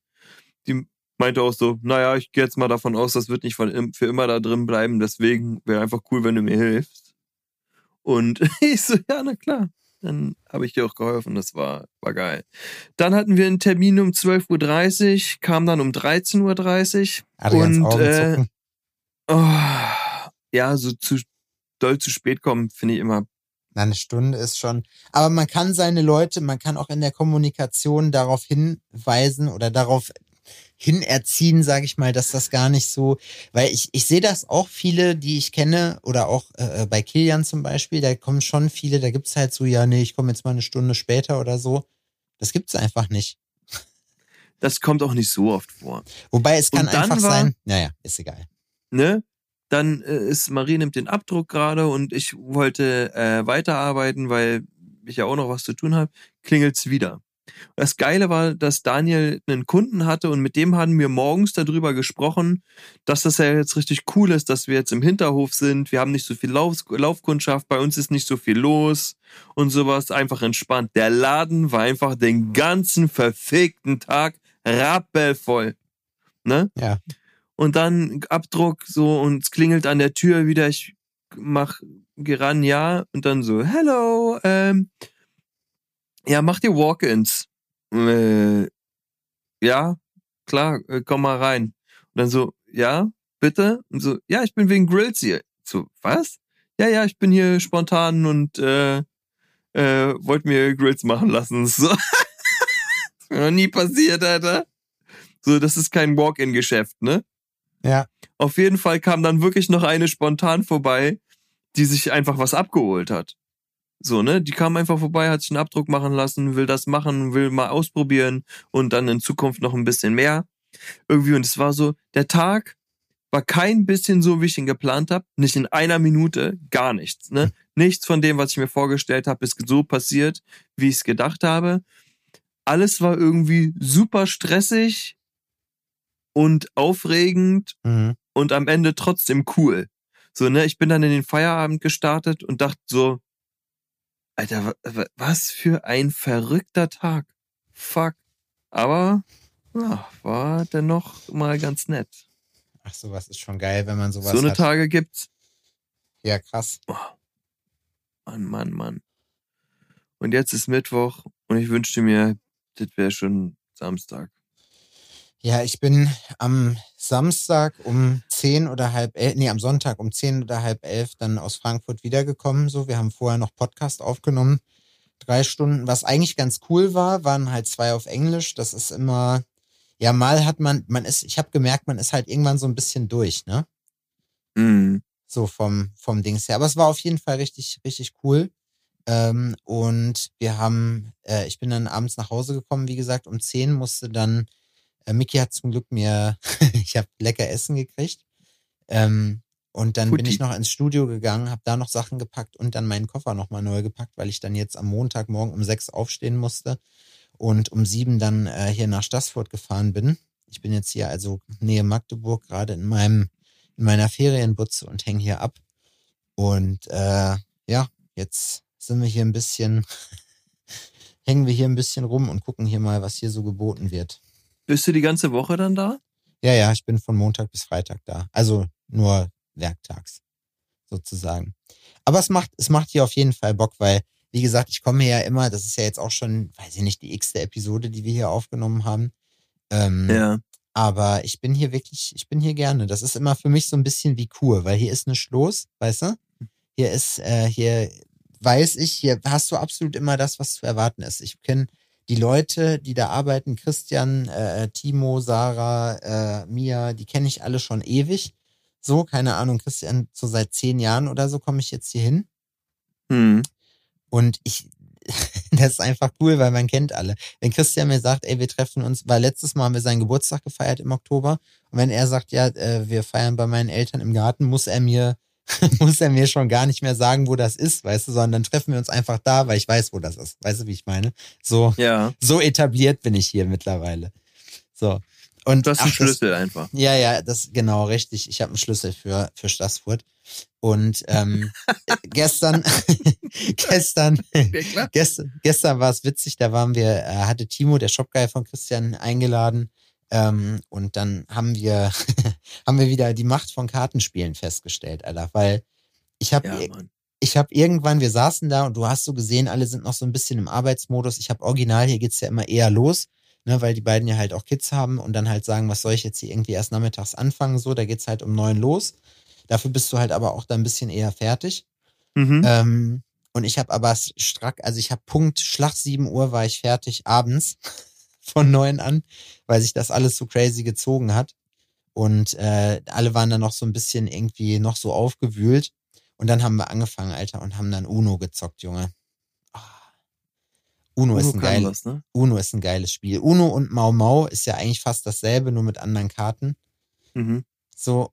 Die meinte auch so, naja, ich gehe jetzt mal davon aus, das wird nicht von, für immer da drin bleiben, deswegen wäre einfach cool, wenn du mir hilfst. Und ich so, ja, na klar. Dann habe ich dir auch geholfen, das war, war geil. Dann hatten wir einen Termin um 12.30 Uhr, kam dann um 13.30 Uhr. Adrians und, äh. Oh, ja, so zu doll zu spät kommen, finde ich immer. Na, eine Stunde ist schon. Aber man kann seine Leute, man kann auch in der Kommunikation darauf hinweisen oder darauf hinerziehen, sage ich mal, dass das gar nicht so, weil ich, ich sehe das auch viele, die ich kenne, oder auch äh, bei Kilian zum Beispiel, da kommen schon viele, da gibt's halt so, ja, nee, ich komme jetzt mal eine Stunde später oder so. Das gibt's einfach nicht. Das kommt auch nicht so oft vor. Wobei es kann einfach war- sein, naja, ist egal. Ne? Dann äh, ist Marie nimmt den Abdruck gerade und ich wollte äh, weiterarbeiten, weil ich ja auch noch was zu tun habe. Klingelt's wieder. Das Geile war, dass Daniel einen Kunden hatte und mit dem hatten wir morgens darüber gesprochen, dass das ja jetzt richtig cool ist, dass wir jetzt im Hinterhof sind. Wir haben nicht so viel Lauf Laufkundschaft, bei uns ist nicht so viel los und sowas. Einfach entspannt. Der Laden war einfach den ganzen verfickten Tag rappelvoll. Ne? Ja. Und dann Abdruck so und es klingelt an der Tür wieder. Ich mach geh ran, ja. Und dann so, hello, ähm, ja, mach dir Walk-ins. Äh, ja, klar, äh, komm mal rein. Und dann so, ja, bitte? Und so, ja, ich bin wegen Grills hier. So, was? Ja, ja, ich bin hier spontan und äh, äh, wollte mir Grills machen lassen. So. das ist mir noch nie passiert, Alter. So, das ist kein Walk-in-Geschäft, ne? Ja. Auf jeden Fall kam dann wirklich noch eine spontan vorbei, die sich einfach was abgeholt hat. So, ne? Die kam einfach vorbei, hat sich einen Abdruck machen lassen, will das machen, will mal ausprobieren und dann in Zukunft noch ein bisschen mehr. Irgendwie, und es war so, der Tag war kein bisschen so, wie ich ihn geplant habe. Nicht in einer Minute, gar nichts. Ne? Nichts von dem, was ich mir vorgestellt habe, ist so passiert, wie ich es gedacht habe. Alles war irgendwie super stressig und aufregend Mhm. und am Ende trotzdem cool. So, ne, ich bin dann in den Feierabend gestartet und dachte so, Alter, wa- wa- was für ein verrückter Tag. Fuck. Aber ja, war dennoch mal ganz nett. Ach, sowas ist schon geil, wenn man sowas so eine hat. Tage gibt's. Ja, krass. Mann, Mann, Mann. Und jetzt ist Mittwoch und ich wünschte mir, das wäre schon Samstag. Ja, ich bin am Samstag um zehn oder halb elf, nee, am Sonntag um zehn oder halb elf dann aus Frankfurt wiedergekommen. So, wir haben vorher noch Podcast aufgenommen. Drei Stunden, was eigentlich ganz cool war, waren halt zwei auf Englisch. Das ist immer, ja, mal hat man, man ist, ich habe gemerkt, man ist halt irgendwann so ein bisschen durch, ne? Mhm. So vom, vom Dings her. Aber es war auf jeden Fall richtig, richtig cool. Ähm, und wir haben, äh, ich bin dann abends nach Hause gekommen, wie gesagt, um 10 musste dann, äh, Mickey hat zum Glück mir, ich habe lecker Essen gekriegt. Ähm, und dann Putti. bin ich noch ins Studio gegangen, habe da noch Sachen gepackt und dann meinen Koffer nochmal neu gepackt, weil ich dann jetzt am Montagmorgen um sechs aufstehen musste und um sieben dann äh, hier nach Stassfurt gefahren bin. Ich bin jetzt hier also Nähe Magdeburg gerade in meinem in meiner Ferienbutze und hänge hier ab. Und äh, ja, jetzt sind wir hier ein bisschen, hängen wir hier ein bisschen rum und gucken hier mal, was hier so geboten wird. Bist du die ganze Woche dann da? Ja, ja, ich bin von Montag bis Freitag da. Also nur werktags, sozusagen. Aber es macht, es macht hier auf jeden Fall Bock, weil, wie gesagt, ich komme hier ja immer, das ist ja jetzt auch schon, weiß ich nicht, die x-te Episode, die wir hier aufgenommen haben. Ähm, Ja. Aber ich bin hier wirklich, ich bin hier gerne. Das ist immer für mich so ein bisschen wie Kur, weil hier ist eine Schloss, weißt du? Hier ist, äh, hier weiß ich, hier hast du absolut immer das, was zu erwarten ist. Ich kenne die Leute, die da arbeiten, Christian, äh, Timo, Sarah, äh, Mia, die kenne ich alle schon ewig. So, keine Ahnung, Christian, so seit zehn Jahren oder so komme ich jetzt hier hin. Hm. Und ich, das ist einfach cool, weil man kennt alle. Wenn Christian mir sagt, ey, wir treffen uns, weil letztes Mal haben wir seinen Geburtstag gefeiert im Oktober. Und wenn er sagt, ja, äh, wir feiern bei meinen Eltern im Garten, muss er mir, muss er mir schon gar nicht mehr sagen, wo das ist, weißt du, sondern dann treffen wir uns einfach da, weil ich weiß, wo das ist. Weißt du, wie ich meine? So, Ja. so etabliert bin ich hier mittlerweile. So. Und Du hast einen ach, das- Schlüssel einfach. ja, ja, das genau richtig. Ich habe einen Schlüssel für für Stassfurt und ähm, gestern, gestern, gestern, gestern war es witzig. Da waren wir, äh, hatte Timo, der Shopguy von Christian, eingeladen ähm, und dann haben wir haben wir wieder die Macht von Kartenspielen festgestellt, Alter, weil ich habe Ja, ich habe irgendwann, wir saßen da und du hast so gesehen, alle sind noch so ein bisschen im Arbeitsmodus. Ich habe original, hier geht's ja immer eher los, ne, weil die beiden ja halt auch Kids haben und dann halt sagen, was soll ich jetzt hier irgendwie erst nachmittags anfangen, so, da geht's halt um neun los. Dafür bist du halt aber auch da ein bisschen eher fertig. Mhm. Ähm, und ich habe aber strack, also ich habe Punkt Schlag 7 Uhr war ich fertig abends von neun an, weil sich das alles so crazy gezogen hat. Und äh, alle waren dann noch so ein bisschen irgendwie noch so aufgewühlt. Und dann haben wir angefangen, Alter, und haben dann Uno gezockt, Junge. Ah. Uno, ist Uno ein kann geil, was, ne? Uno ist ein geiles Spiel. Uno und Mau Mau ist ja eigentlich fast dasselbe, nur mit anderen Karten. Mhm. So,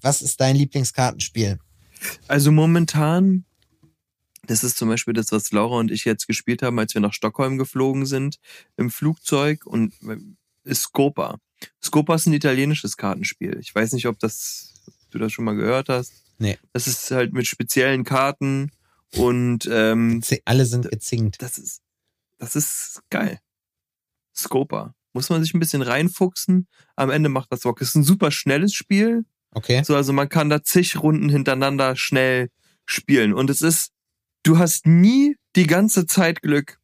was ist dein Lieblingskartenspiel? Also momentan, das ist zum Beispiel das, was Laura und ich jetzt gespielt haben, als wir nach Stockholm geflogen sind im Flugzeug und äh, ist Scopa. Scopa ist ein italienisches Kartenspiel. Ich weiß nicht, ob das, ob du das schon mal gehört hast. Nee. Das ist halt mit speziellen Karten und ähm, Alle sind gezinkt. das ist, das ist geil. Scopa. Muss man sich ein bisschen reinfuchsen. Am Ende macht das Bock. Es ist ein super schnelles Spiel. Okay. So, also man kann da zig Runden hintereinander schnell spielen. Und es ist, du hast nie die ganze Zeit Glück,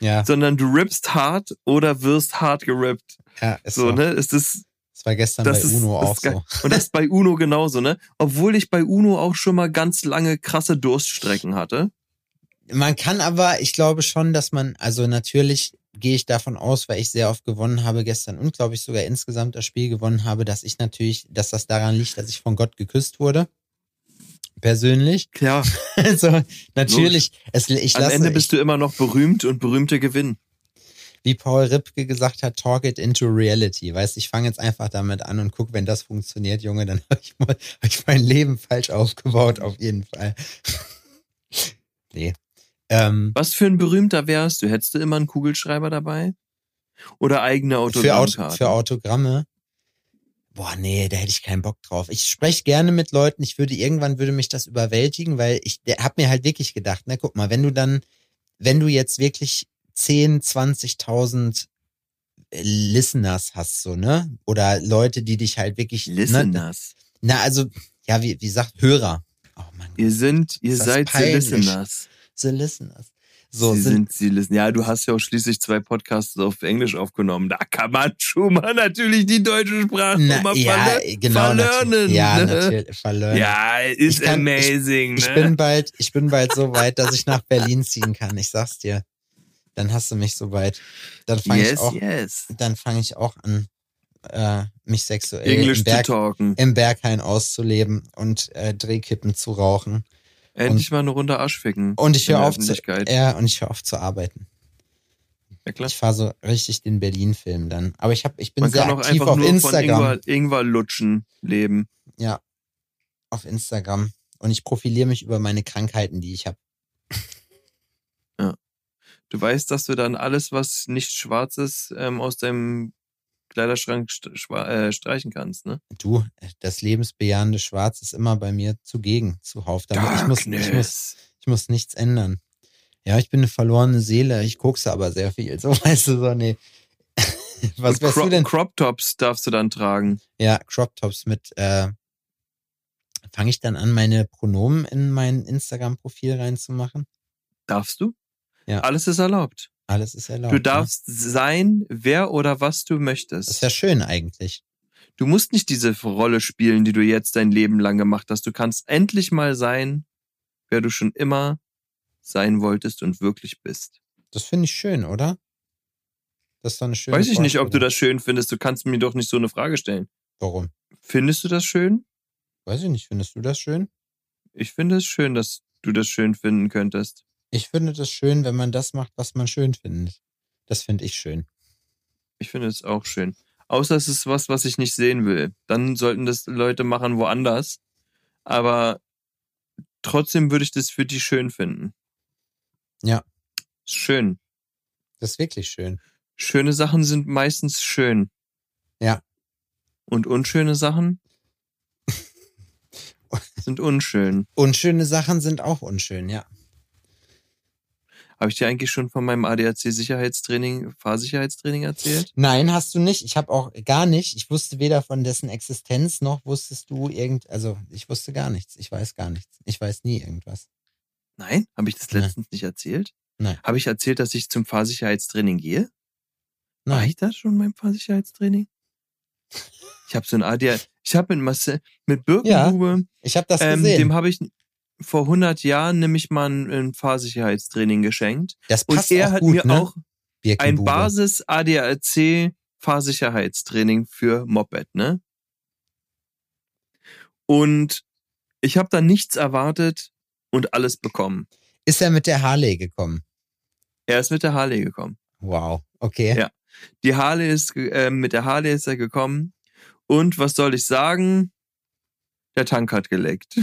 Ja, sondern du rippst hart oder wirst hart gerippt. ja ist So, so. ne? Es ist, Das war gestern das bei ist, Uno auch so. Und das ist bei Uno genauso, ne? Obwohl ich bei Uno auch schon mal ganz lange krasse Durststrecken hatte. Man kann aber, ich glaube schon, dass man, also natürlich gehe ich davon aus, weil ich sehr oft gewonnen habe gestern und glaube ich sogar insgesamt das Spiel gewonnen habe, dass ich natürlich, dass das daran liegt, dass ich von Gott geküsst wurde. Persönlich. Ja, Also natürlich, es, ich am lasse, Ende ich, bist du immer noch berühmt und berühmte gewinnen. wie Paul Ripke gesagt hat, talk it into reality. Weißt, ich fange jetzt einfach damit an und guck, wenn das funktioniert, Junge, dann habe ich, mal- hab ich mein Leben falsch aufgebaut, auf jeden Fall. nee. Ähm, Was für ein berühmter wärst du? Hättest du immer einen Kugelschreiber dabei? Oder eigene für, Auto, Autogrammkarten? für Autogramme. Boah, nee, da hätte ich keinen Bock drauf. Ich spreche gerne mit Leuten. Ich würde irgendwann würde mich das überwältigen, weil ich der, hab mir halt wirklich gedacht, ne, guck mal, wenn du dann, wenn du jetzt wirklich 10, 20.000 Listeners hast, so, ne? Oder Leute, die dich halt wirklich, ne? Listeners. Na, also, ja, wie, wie sagt, Hörer. Oh mein Gott, Ihr sind, ihr seid the peinlich. Listeners. the Listeners. So, Sie sind, sind sie. Ja, du hast ja auch schließlich zwei Podcasts auf Englisch aufgenommen. Da kann man schon mal natürlich die deutsche Sprache na, mal ja, verle genau, verlernen. Ja, ne? natürlich, verlernen. Ja, ist Ich kann- amazing. Ich ne? bin bald, ich bin bald so weit, dass ich nach Berlin ziehen kann. Ich sag's dir. Dann hast du mich so weit. Dann fange yes, ich auch, yes. dann fange ich auch an, äh, mich sexuell Englisch im, zu Berg, talken. im Berghain auszuleben und äh, Drehkippen zu rauchen. Endlich mal eine Runde Arsch ficken. Und ich höre auf, zu, ja, und ich höre auf zu arbeiten. Ja, klar. Ich fahre so richtig den Berlin-Film dann. Aber ich hab, ich bin Man sehr kann auch aktiv einfach auf nur Instagram. von Ingwer, Ingwer lutschen leben. Ja, auf Instagram. Und ich profiliere mich über meine Krankheiten, die ich habe. Du weißt, dass du dann alles, was nicht schwarz ist, ähm, aus deinem Kleiderschrank äh, streichen kannst, ne? Du, das lebensbejahende Schwarz ist immer bei mir zugegen, zuhauf. Damit ich muss, ich muss, ich muss nichts ändern. Ja, ich bin eine verlorene Seele. Ich kokse aber sehr viel. So weißt du so, nee. Was wärst Cro du denn? Crop Tops darfst du dann tragen. Ja, Crop Tops mit, äh, fange ich dann an, meine Pronomen in mein Instagram-Profil reinzumachen? Darfst du? Ja. Alles ist erlaubt. Alles ist erlaubt. Du ne? darfst sein, wer oder was du möchtest. Das ist ja schön eigentlich. Du musst nicht diese Rolle spielen, die du jetzt dein Leben lang gemacht hast. Du kannst endlich mal sein, wer du schon immer sein wolltest und wirklich bist. Das finde ich schön, oder? Das ist doch eine schöne Weiß ich nicht, ob du das schön findest. Du kannst mir doch nicht so eine Frage stellen. Warum? Findest du das schön? Weiß ich nicht. Findest du das schön? Ich finde es schön, dass du das schön finden könntest. Ich finde das schön, wenn man das macht, was man schön findet. Das finde ich schön. Ich finde es auch schön. Außer es ist was, was ich nicht sehen will. Dann sollten das Leute machen woanders. Aber trotzdem würde ich das für die schön finden. Ja. Schön. Das ist wirklich schön. Schöne Sachen sind meistens schön. Ja. Und unschöne Sachen sind unschön. Unschöne Sachen sind auch unschön, ja. Habe ich dir eigentlich schon von meinem ADAC-Sicherheitstraining, Fahrsicherheitstraining erzählt? Nein, hast du nicht. Ich habe auch gar nicht. Ich wusste weder von dessen Existenz noch wusstest du irgend. Also ich wusste gar nichts. Ich weiß gar nichts. Ich weiß nie irgendwas. Nein? Habe ich das Nein. letztens nicht erzählt? Nein. Habe ich erzählt, dass ich zum Fahrsicherheitstraining gehe? War Nein. ich da schon beim Fahrsicherheitstraining? Ich habe so ein ADA, ich habe mit Marcel, mit Birkenbube, Ich habe das ähm, gesehen. dem habe ich vor 100 Jahren nämlich mal ein, ein Fahrsicherheitstraining geschenkt. das Und passt er auch hat gut, mir ne? auch ein. Basis ADAC Fahrsicherheitstraining für Moped, ne? Und ich habe da nichts erwartet und alles bekommen. Ist er mit der Harley gekommen? Er ist mit der Harley gekommen. Wow. Okay. Ja. Die Harley ist, äh, mit der Harley ist er gekommen. Und was soll ich sagen? Der Tank hat geleckt.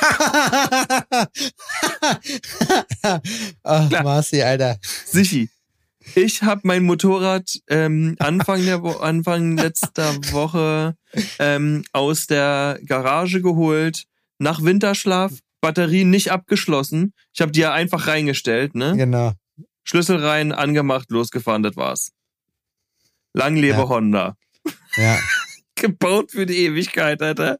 Ach, Klar. Marci, Alter. Sichi. Ich habe mein Motorrad ähm, Anfang der Wo Anfang letzter Woche ähm, aus der Garage geholt, nach Winterschlaf, Batterie nicht abgeschlossen. Ich habe die ja einfach reingestellt, ne? Genau. Schlüssel rein, angemacht, losgefahren, das war's. Lang lebe Ja. Honda. Ja. Gebaut für die Ewigkeit, Alter.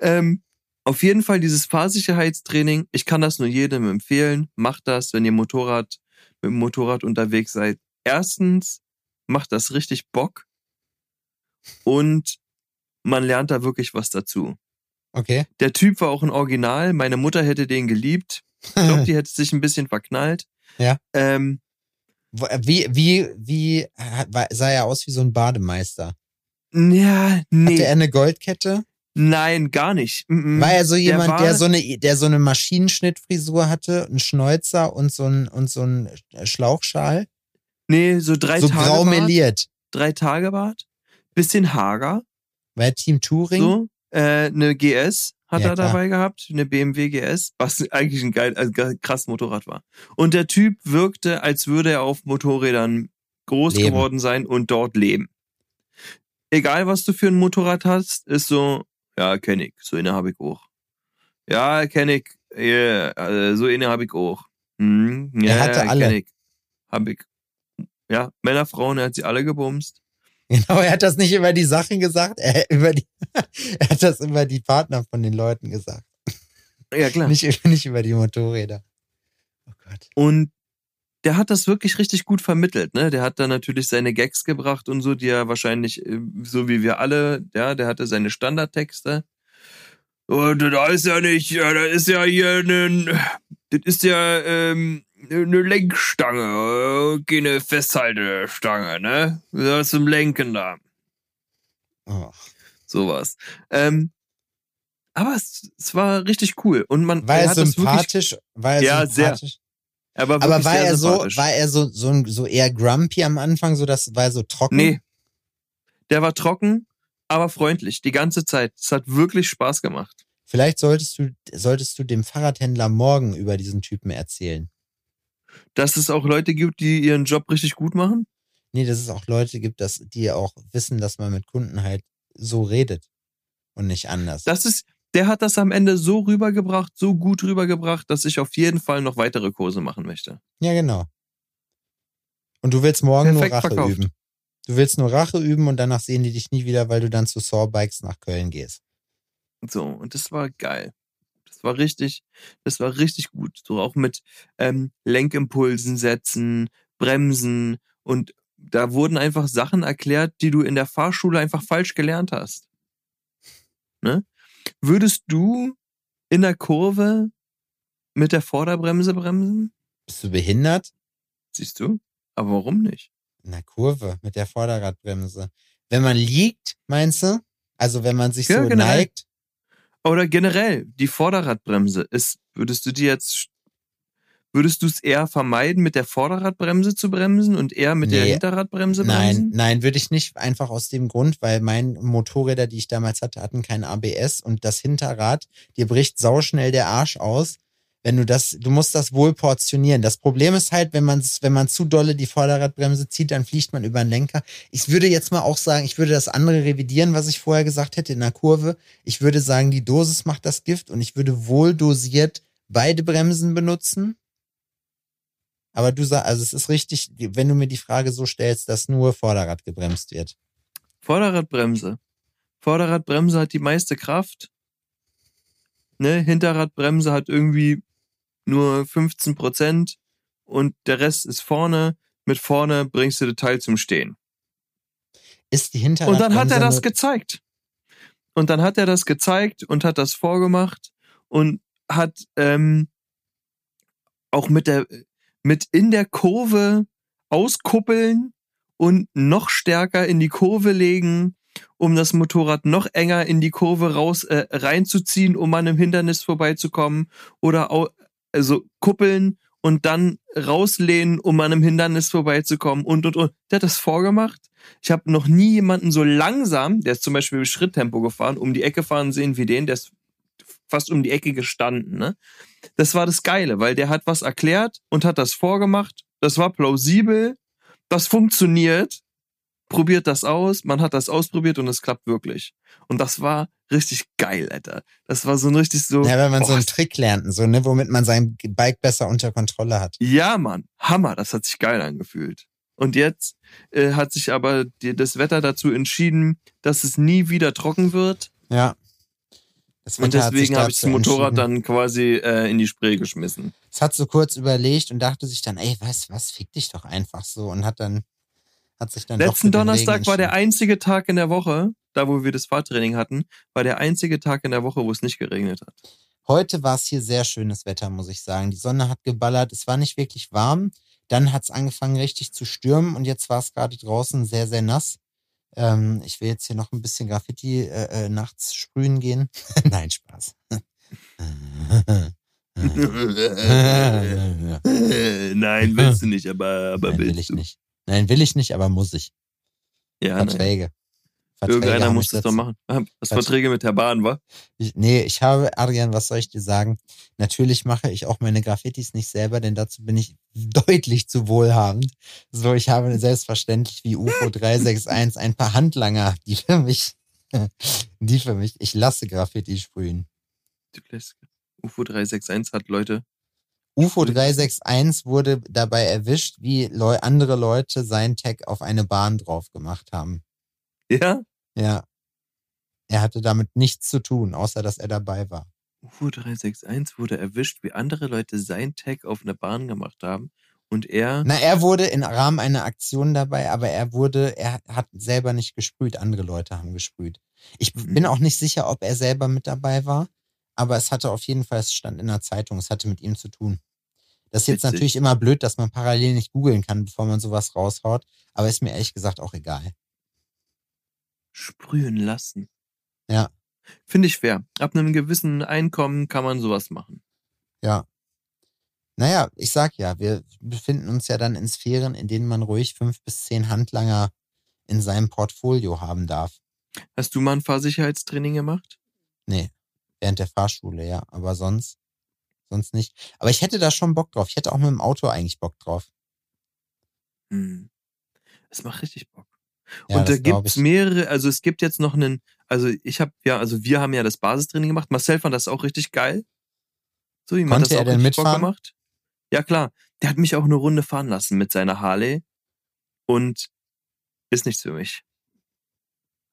Ähm, auf jeden Fall dieses Fahrsicherheitstraining. Ich kann das nur jedem empfehlen. Macht das, wenn ihr Motorrad mit dem Motorrad unterwegs seid. Erstens macht das richtig Bock und man lernt da wirklich was dazu. Okay. Der Typ war auch ein Original. Meine Mutter hätte den geliebt. Ich glaube, die hätte sich ein bisschen verknallt. Ja. Ähm, äh, Wie, wie, wie war- sah er aus wie so ein Bademeister? ja, nee. Hatte er eine Goldkette? Nein, gar nicht. Mm, mm. War er so jemand, war- der, so eine, der so eine Maschinenschnittfrisur hatte, einen Schnäuzer und so ein, und so ein Schlauchschal? Nee, so drei so Tage grau Bart. meliert. Drei Tage Bart. Bisschen hager. War er Team Touring? So. Äh, eine GS hat Ja, er klar. dabei gehabt. Eine BMW GS. Was eigentlich ein geil, also krass Motorrad war. Und der Typ wirkte, als würde er auf Motorrädern groß Leben. geworden sein und dort leben. Egal, was du für ein Motorrad hast, ist so, ja, kenn ich. So eine habe ich auch. Ja, kenn ich. Ja, äh, so eine habe ich auch. Hm, ja, Er hatte alle. ich. Hab ich. Ja, Männer, Frauen, er hat sie alle gebumst. Genau, er hat das nicht über die Sachen gesagt, er, über die, er hat das über die Partner von den Leuten gesagt. Ja, klar. Nicht, nicht über die Motorräder. Oh Gott. Und der hat das wirklich richtig gut vermittelt, ne? Der hat da natürlich seine Gags gebracht und so, die er wahrscheinlich, äh, so wie wir alle, ja, der hatte seine Standardtexte. Und da ist ja nicht, ja, da ist ja hier ein, das ist ja ähm, eine Lenkstange, keine Festhaltestange, ne? Das zum Lenken da. Oh. Sowas. Ähm, aber es, es war richtig cool. Und man War er das wirklich, sympathisch? War er Ja, sehr. sympathisch? er Aber wirklich war er so, war er so, so, so eher grumpy am Anfang, so das war er so trocken? Nee. Der war trocken, aber freundlich, die ganze Zeit. Es hat wirklich Spaß gemacht. Vielleicht solltest du, solltest du dem Fahrradhändler morgen über diesen Typen erzählen. Dass es auch Leute gibt, die ihren Job richtig gut machen? Nee, dass es auch Leute gibt, dass, die auch wissen, dass man mit Kunden halt so redet und nicht anders. Das ist, der hat das am Ende so rübergebracht, so gut rübergebracht, dass ich auf jeden Fall noch weitere Kurse machen möchte. ja, genau. Und du willst morgen Perfekt nur Rache verkauft. üben. Du willst nur Rache üben und danach sehen die dich nie wieder, weil du dann zu Sawbikes nach Köln gehst. So, und das war geil. Das war richtig, das war richtig gut. So auch mit ähm, Lenkimpulsen setzen, Bremsen und da wurden einfach Sachen erklärt, die du in der Fahrschule einfach falsch gelernt hast. Ne? Würdest du in der Kurve mit der Vorderbremse bremsen? Bist du behindert? Siehst du? Aber warum nicht? In der Kurve mit der Vorderradbremse. Wenn man liegt, meinst du? Also wenn man sich Ja, so generell. neigt. Oder generell, die Vorderradbremse ist, würdest du die jetzt, würdest du es eher vermeiden, mit der Vorderradbremse zu bremsen und eher mit der Nee. Hinterradbremse Nein, bremsen? nein, würde ich nicht. Einfach aus dem Grund, weil mein Motorräder, die ich damals hatte, hatten kein ABS und das Hinterrad, dir bricht sauschnell der Arsch aus. Wenn du das, du musst das wohl portionieren. Das Problem ist halt, wenn man, wenn man zu dolle die Vorderradbremse zieht, dann fliegt man über den Lenker. Ich würde jetzt mal auch sagen, ich würde das andere revidieren, was ich vorher gesagt hätte in der Kurve. Ich würde sagen, die Dosis macht das Gift und ich würde wohl dosiert beide Bremsen benutzen. Aber du sagst, also es ist richtig, wenn du mir die Frage so stellst, dass nur Vorderrad gebremst wird. Vorderradbremse. Vorderradbremse hat die meiste Kraft. Ne? Hinterradbremse hat irgendwie nur 15 Prozent und der Rest ist vorne. Mit vorne bringst du das Teil zum Stehen. Ist die Und Hinterradbremse dann hat er das gezeigt. Und dann hat er das gezeigt und hat das vorgemacht und hat ähm, auch mit der mit in der Kurve auskuppeln und noch stärker in die Kurve legen, um das Motorrad noch enger in die Kurve raus äh, reinzuziehen, um an einem Hindernis vorbeizukommen oder au also kuppeln und dann rauslehnen, um an einem Hindernis vorbeizukommen und und und. Der hat das vorgemacht. Ich habe noch nie jemanden so langsam, der ist zum Beispiel im Schritttempo gefahren, um die Ecke fahren sehen wie den, der ist fast um die Ecke gestanden. Ne? Das war das Geile, weil der hat was erklärt und hat das vorgemacht. Das war plausibel, das funktioniert. Probiert das aus, man hat das ausprobiert und es klappt wirklich. Und das war richtig geil, Alter. Das war so ein richtig so. Ja, wenn man so Boah, einen Trick lernt, so, ne, womit man sein Bike besser unter Kontrolle hat. Ja, Mann, Hammer, das hat sich geil angefühlt. Und jetzt äh, hat sich aber die, das Wetter dazu entschieden, dass es nie wieder trocken wird. Ja. Und deswegen habe ich das Motorrad dann quasi äh, in die Spree geschmissen. Es hat so kurz überlegt und dachte sich dann, ey, weißt was, fick dich doch einfach so und hat dann, hat sich dann Letzten Donnerstag war der einzige Tag in der Woche, da wo wir das Fahrtraining hatten, war der einzige Tag in der Woche, wo es nicht geregnet hat. Heute war es hier sehr schönes Wetter, muss ich sagen. Die Sonne hat geballert, es war nicht wirklich warm. Dann hat es angefangen richtig zu stürmen und jetzt war es gerade draußen sehr, sehr nass. Ähm, ich will jetzt hier noch ein bisschen Graffiti äh, äh, nachts sprühen gehen. Nein, Spaß. Nein, willst du nicht, aber, aber Nein, will willst ich du. nicht. Nein, will ich nicht, aber muss ich. Ja. Verträge. Verträge Irgendeiner muss das doch machen. Ah, Das Verträge. Verträge mit der Bahn, wa? Ich, nee, ich habe, Adrian, was soll ich dir sagen? Natürlich mache ich auch meine Graffitis nicht selber, denn dazu bin ich deutlich zu wohlhabend. So, ich habe selbstverständlich wie UFO 361 ein paar Handlanger, die für mich, die für mich, ich lasse Graffiti sprühen. Du lässt- UFO 361 hat Leute. UFO 361 wurde dabei erwischt, wie andere Leute seinen Tag auf eine Bahn drauf gemacht haben. Ja? Ja. Er hatte damit nichts zu tun, außer dass er dabei war. UFO 361 wurde erwischt, wie andere Leute sein Tag auf einer Bahn gemacht haben. Und er. Na, er wurde im Rahmen einer Aktion dabei, aber er wurde, er hat selber nicht gesprüht, andere Leute haben gesprüht. Ich Mhm. bin auch nicht sicher, ob er selber mit dabei war, aber es hatte auf jeden Fall, es stand in der Zeitung, es hatte mit ihm zu tun. Das ist jetzt Witzig. natürlich immer blöd, dass man parallel nicht googeln kann, bevor man sowas raushaut, aber ist mir ehrlich gesagt auch egal. Sprühen lassen. Ja. Finde ich fair. Ab einem gewissen Einkommen kann man sowas machen. Ja. Naja, ich sag ja, wir befinden uns ja dann in Sphären, in denen man ruhig fünf bis zehn Handlanger in seinem Portfolio haben darf. Hast du mal ein Fahrsicherheitstraining gemacht? Nee, während der Fahrschule, ja, aber sonst, sonst nicht. Aber ich hätte da schon Bock drauf. Ich hätte auch mit dem Auto eigentlich Bock drauf. Hm. Das macht richtig Bock. Ja, und da gibt's ich. mehrere, also es gibt jetzt noch einen, also ich habe ja, also wir haben ja das Basistraining gemacht. Marcel fand das auch richtig geil. So, ihm hat Konnte das er auch denn richtig Bock mitfahren? gemacht. Ja klar, der hat mich auch eine Runde fahren lassen mit seiner Harley und ist nichts für mich.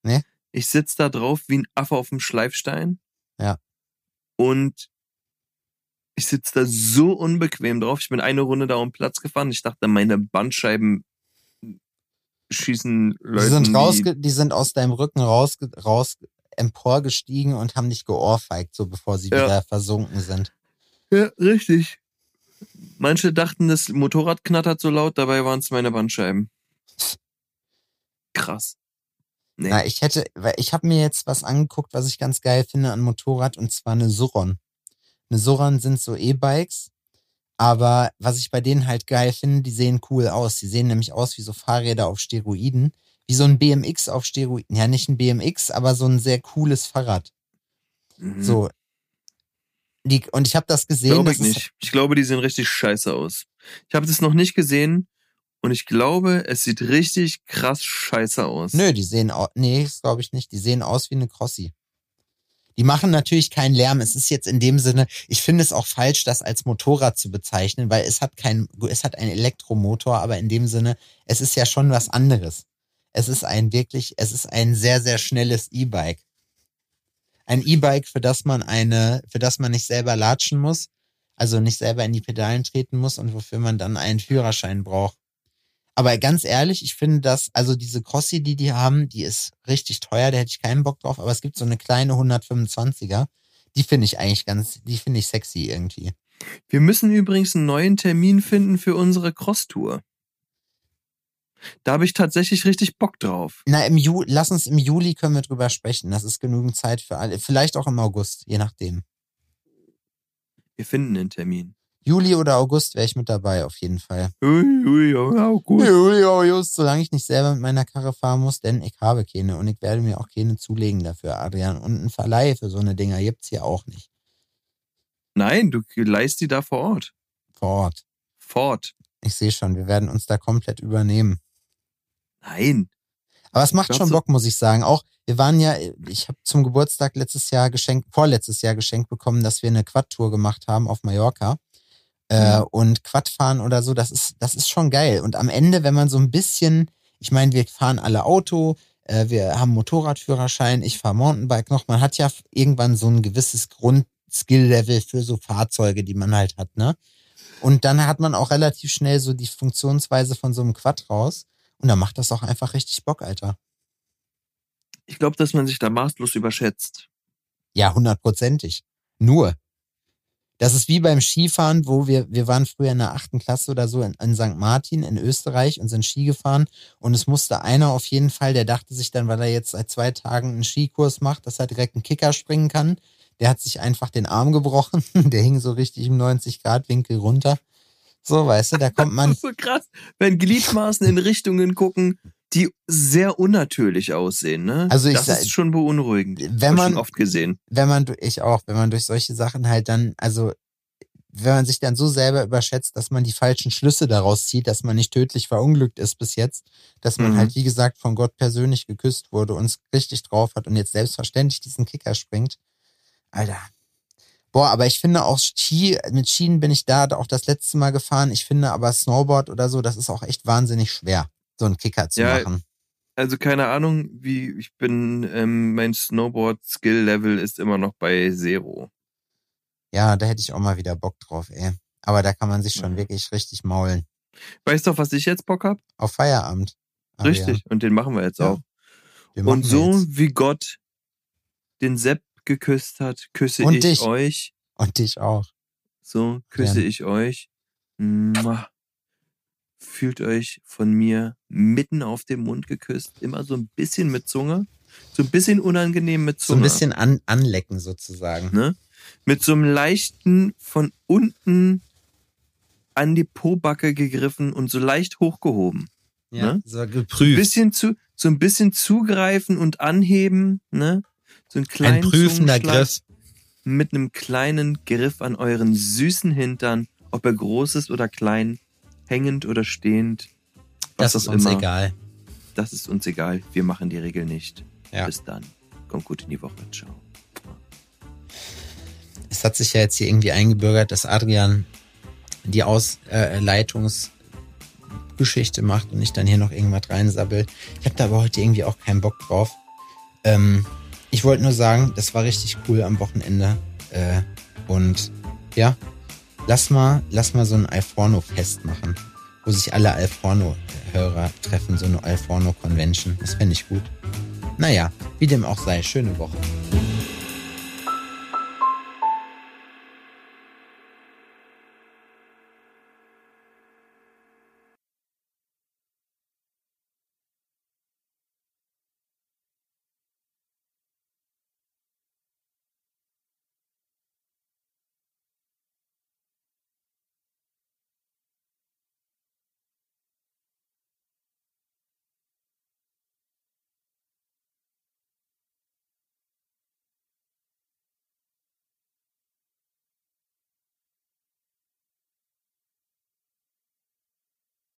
Nee? Ich sitz da drauf wie ein Affe auf dem Schleifstein. Ja. Und ich sitz da so unbequem drauf. Ich bin eine Runde da um Platz gefahren. Ich dachte, meine Bandscheiben schießen Leute. Die sind, rausge die sind aus deinem Rücken raus, raus emporgestiegen und haben dich geohrfeigt, so bevor sie Ja. wieder versunken sind. Ja, richtig. Manche dachten, das Motorrad knattert so laut, dabei waren es meine Bandscheiben. Krass. Nee. Na, ich hätte, weil ich habe mir jetzt was angeguckt, was ich ganz geil finde an Motorrad, und zwar eine Suron. Eine Suron sind so E-Bikes, aber was ich bei denen halt geil finde, die sehen cool aus. Die sehen nämlich aus wie so Fahrräder auf Steroiden. Wie so ein BMX auf Steroiden. Ja, nicht ein BMX, aber so ein sehr cooles Fahrrad. Mhm. So. Die, und ich habe das gesehen. Glaube ich nicht. Ich glaube, die sehen richtig scheiße aus. Ich habe das noch nicht gesehen und ich glaube, es sieht richtig krass scheiße aus. Nö, die sehen aus, nee, das glaube ich nicht. Die sehen aus wie eine Crossi. Die machen natürlich keinen Lärm. Es ist jetzt in dem Sinne, ich finde es auch falsch, das als Motorrad zu bezeichnen, weil es hat kein, es hat einen Elektromotor, aber in dem Sinne, es ist ja schon was anderes. Es ist ein wirklich, es ist ein sehr, sehr schnelles E-Bike. Ein E-Bike, für das man eine, für das man nicht selber latschen muss, also nicht selber in die Pedalen treten muss und wofür man dann einen Führerschein braucht. Aber ganz ehrlich, ich finde das, also diese Crossi, die die haben, die ist richtig teuer, da hätte ich keinen Bock drauf, aber es gibt so eine kleine 125er, die finde ich eigentlich ganz, die finde ich sexy irgendwie. Wir müssen übrigens einen neuen Termin finden für unsere Cross-Tour. Da habe ich tatsächlich richtig Bock drauf. Na, im Ju lass uns im Juli können wir drüber sprechen. Das ist genügend Zeit für alle. Vielleicht auch im August, je nachdem. Wir finden einen Termin. Juli oder August wäre ich mit dabei, auf jeden Fall. Ui, ja, gut. Juli, August, solange ich nicht selber mit meiner Karre fahren muss, denn ich habe keine und ich werde mir auch keine zulegen dafür, Adrian. Und einen Verleih für so eine Dinger gibt's hier auch nicht. Nein, du leist die da vor Ort. Vor Ort. Fort. Ich sehe schon, wir werden uns da komplett übernehmen. Nein. Aber es macht schon Bock, muss ich sagen. Auch wir waren ja, ich habe zum Geburtstag letztes Jahr geschenkt, vorletztes Jahr geschenkt bekommen, dass wir eine Quad-Tour gemacht haben auf Mallorca. Äh, und Quadfahren oder so, das ist, das ist schon geil. Und am Ende, wenn man so ein bisschen, ich meine, wir fahren alle Auto, äh, wir haben Motorradführerschein, ich fahre Mountainbike noch, man hat ja irgendwann so ein gewisses Grundskill-Level für so Fahrzeuge, die man halt hat, ne? Und dann hat man auch relativ schnell so die Funktionsweise von so einem Quad raus. Und dann macht das auch einfach richtig Bock, Alter. Ich glaube, dass man sich da maßlos überschätzt. Ja, hundertprozentig. Nur. Das ist wie beim Skifahren, wo wir, wir waren früher in der achten Klasse oder so in, in St. Martin in Österreich und sind Ski gefahren. Und es musste einer auf jeden Fall, der dachte sich dann, weil er jetzt seit zwei Tagen einen Skikurs macht, dass er direkt einen Kicker springen kann. Der hat sich einfach den Arm gebrochen. Der hing so richtig im 90-Grad-Winkel runter. So, weißt du, da kommt man, Das ist so krass, wenn Gliedmaßen in Richtungen gucken, die sehr unnatürlich aussehen, ne? Also ich das sag- ist schon beunruhigend. wenn man, schon oft gesehen. wenn man, ich auch, wenn man durch solche Sachen halt dann, also wenn man sich dann so selber überschätzt, dass man die falschen Schlüsse daraus zieht, dass man nicht tödlich verunglückt ist bis jetzt, dass man Mhm. halt, wie gesagt, von Gott persönlich geküsst wurde und es richtig drauf hat und jetzt selbstverständlich diesen Kicker springt. Alter. Boah, aber ich finde auch Ski, mit Schienen bin ich da auch das letzte Mal gefahren. Ich finde aber Snowboard oder so, das ist auch echt wahnsinnig schwer, so einen Kicker zu Ja, machen. Also keine Ahnung, wie ich bin, ähm, mein Snowboard-Skill-Level ist immer noch bei Zero. Ja, da hätte ich auch mal wieder Bock drauf, ey. Aber da kann man sich schon Ja. wirklich richtig maulen. Weißt du, was ich jetzt Bock hab? Auf Feierabend. Adrian. Richtig. Und den machen wir jetzt Ja. auch. Und so jetzt. wie Gott den Sepp geküsst hat, küsse Und ich dich. euch. Und dich auch. So küsse Ja. ich euch. Mua. Fühlt euch von mir mitten auf dem Mund geküsst. Immer so ein bisschen mit Zunge. so ein bisschen unangenehm mit So Zunge. ein bisschen an, anlecken sozusagen. ne? Mit so einem leichten von unten an die Pobacke gegriffen und so leicht hochgehoben. Ja, ne? so Ein geprüft. bisschen zu, so ein bisschen zugreifen und anheben, ne? So Ein kleinen prüfender Zungenschlag Griff. mit einem kleinen Griff an euren süßen Hintern, ob er groß ist oder klein, hängend oder stehend. Das ist uns immer. egal. Das ist uns egal. Wir machen die Regel nicht. Ja. Bis dann. Kommt gut in die Woche. Ciao. Es hat sich ja jetzt hier irgendwie eingebürgert, dass Adrian die Ausleitungsgeschichte macht und ich dann hier noch irgendwas reinsabbel. Ich habe da aber heute irgendwie auch keinen Bock drauf. Ähm, ich wollte nur sagen, das war richtig cool am Wochenende. Äh, und ja, lass mal, lass mal so ein Alforno-Fest machen, wo sich alle Alforno-Hörer treffen, so eine Alforno-Convention. Das fände ich gut. Naja, wie dem auch sei, schöne Woche.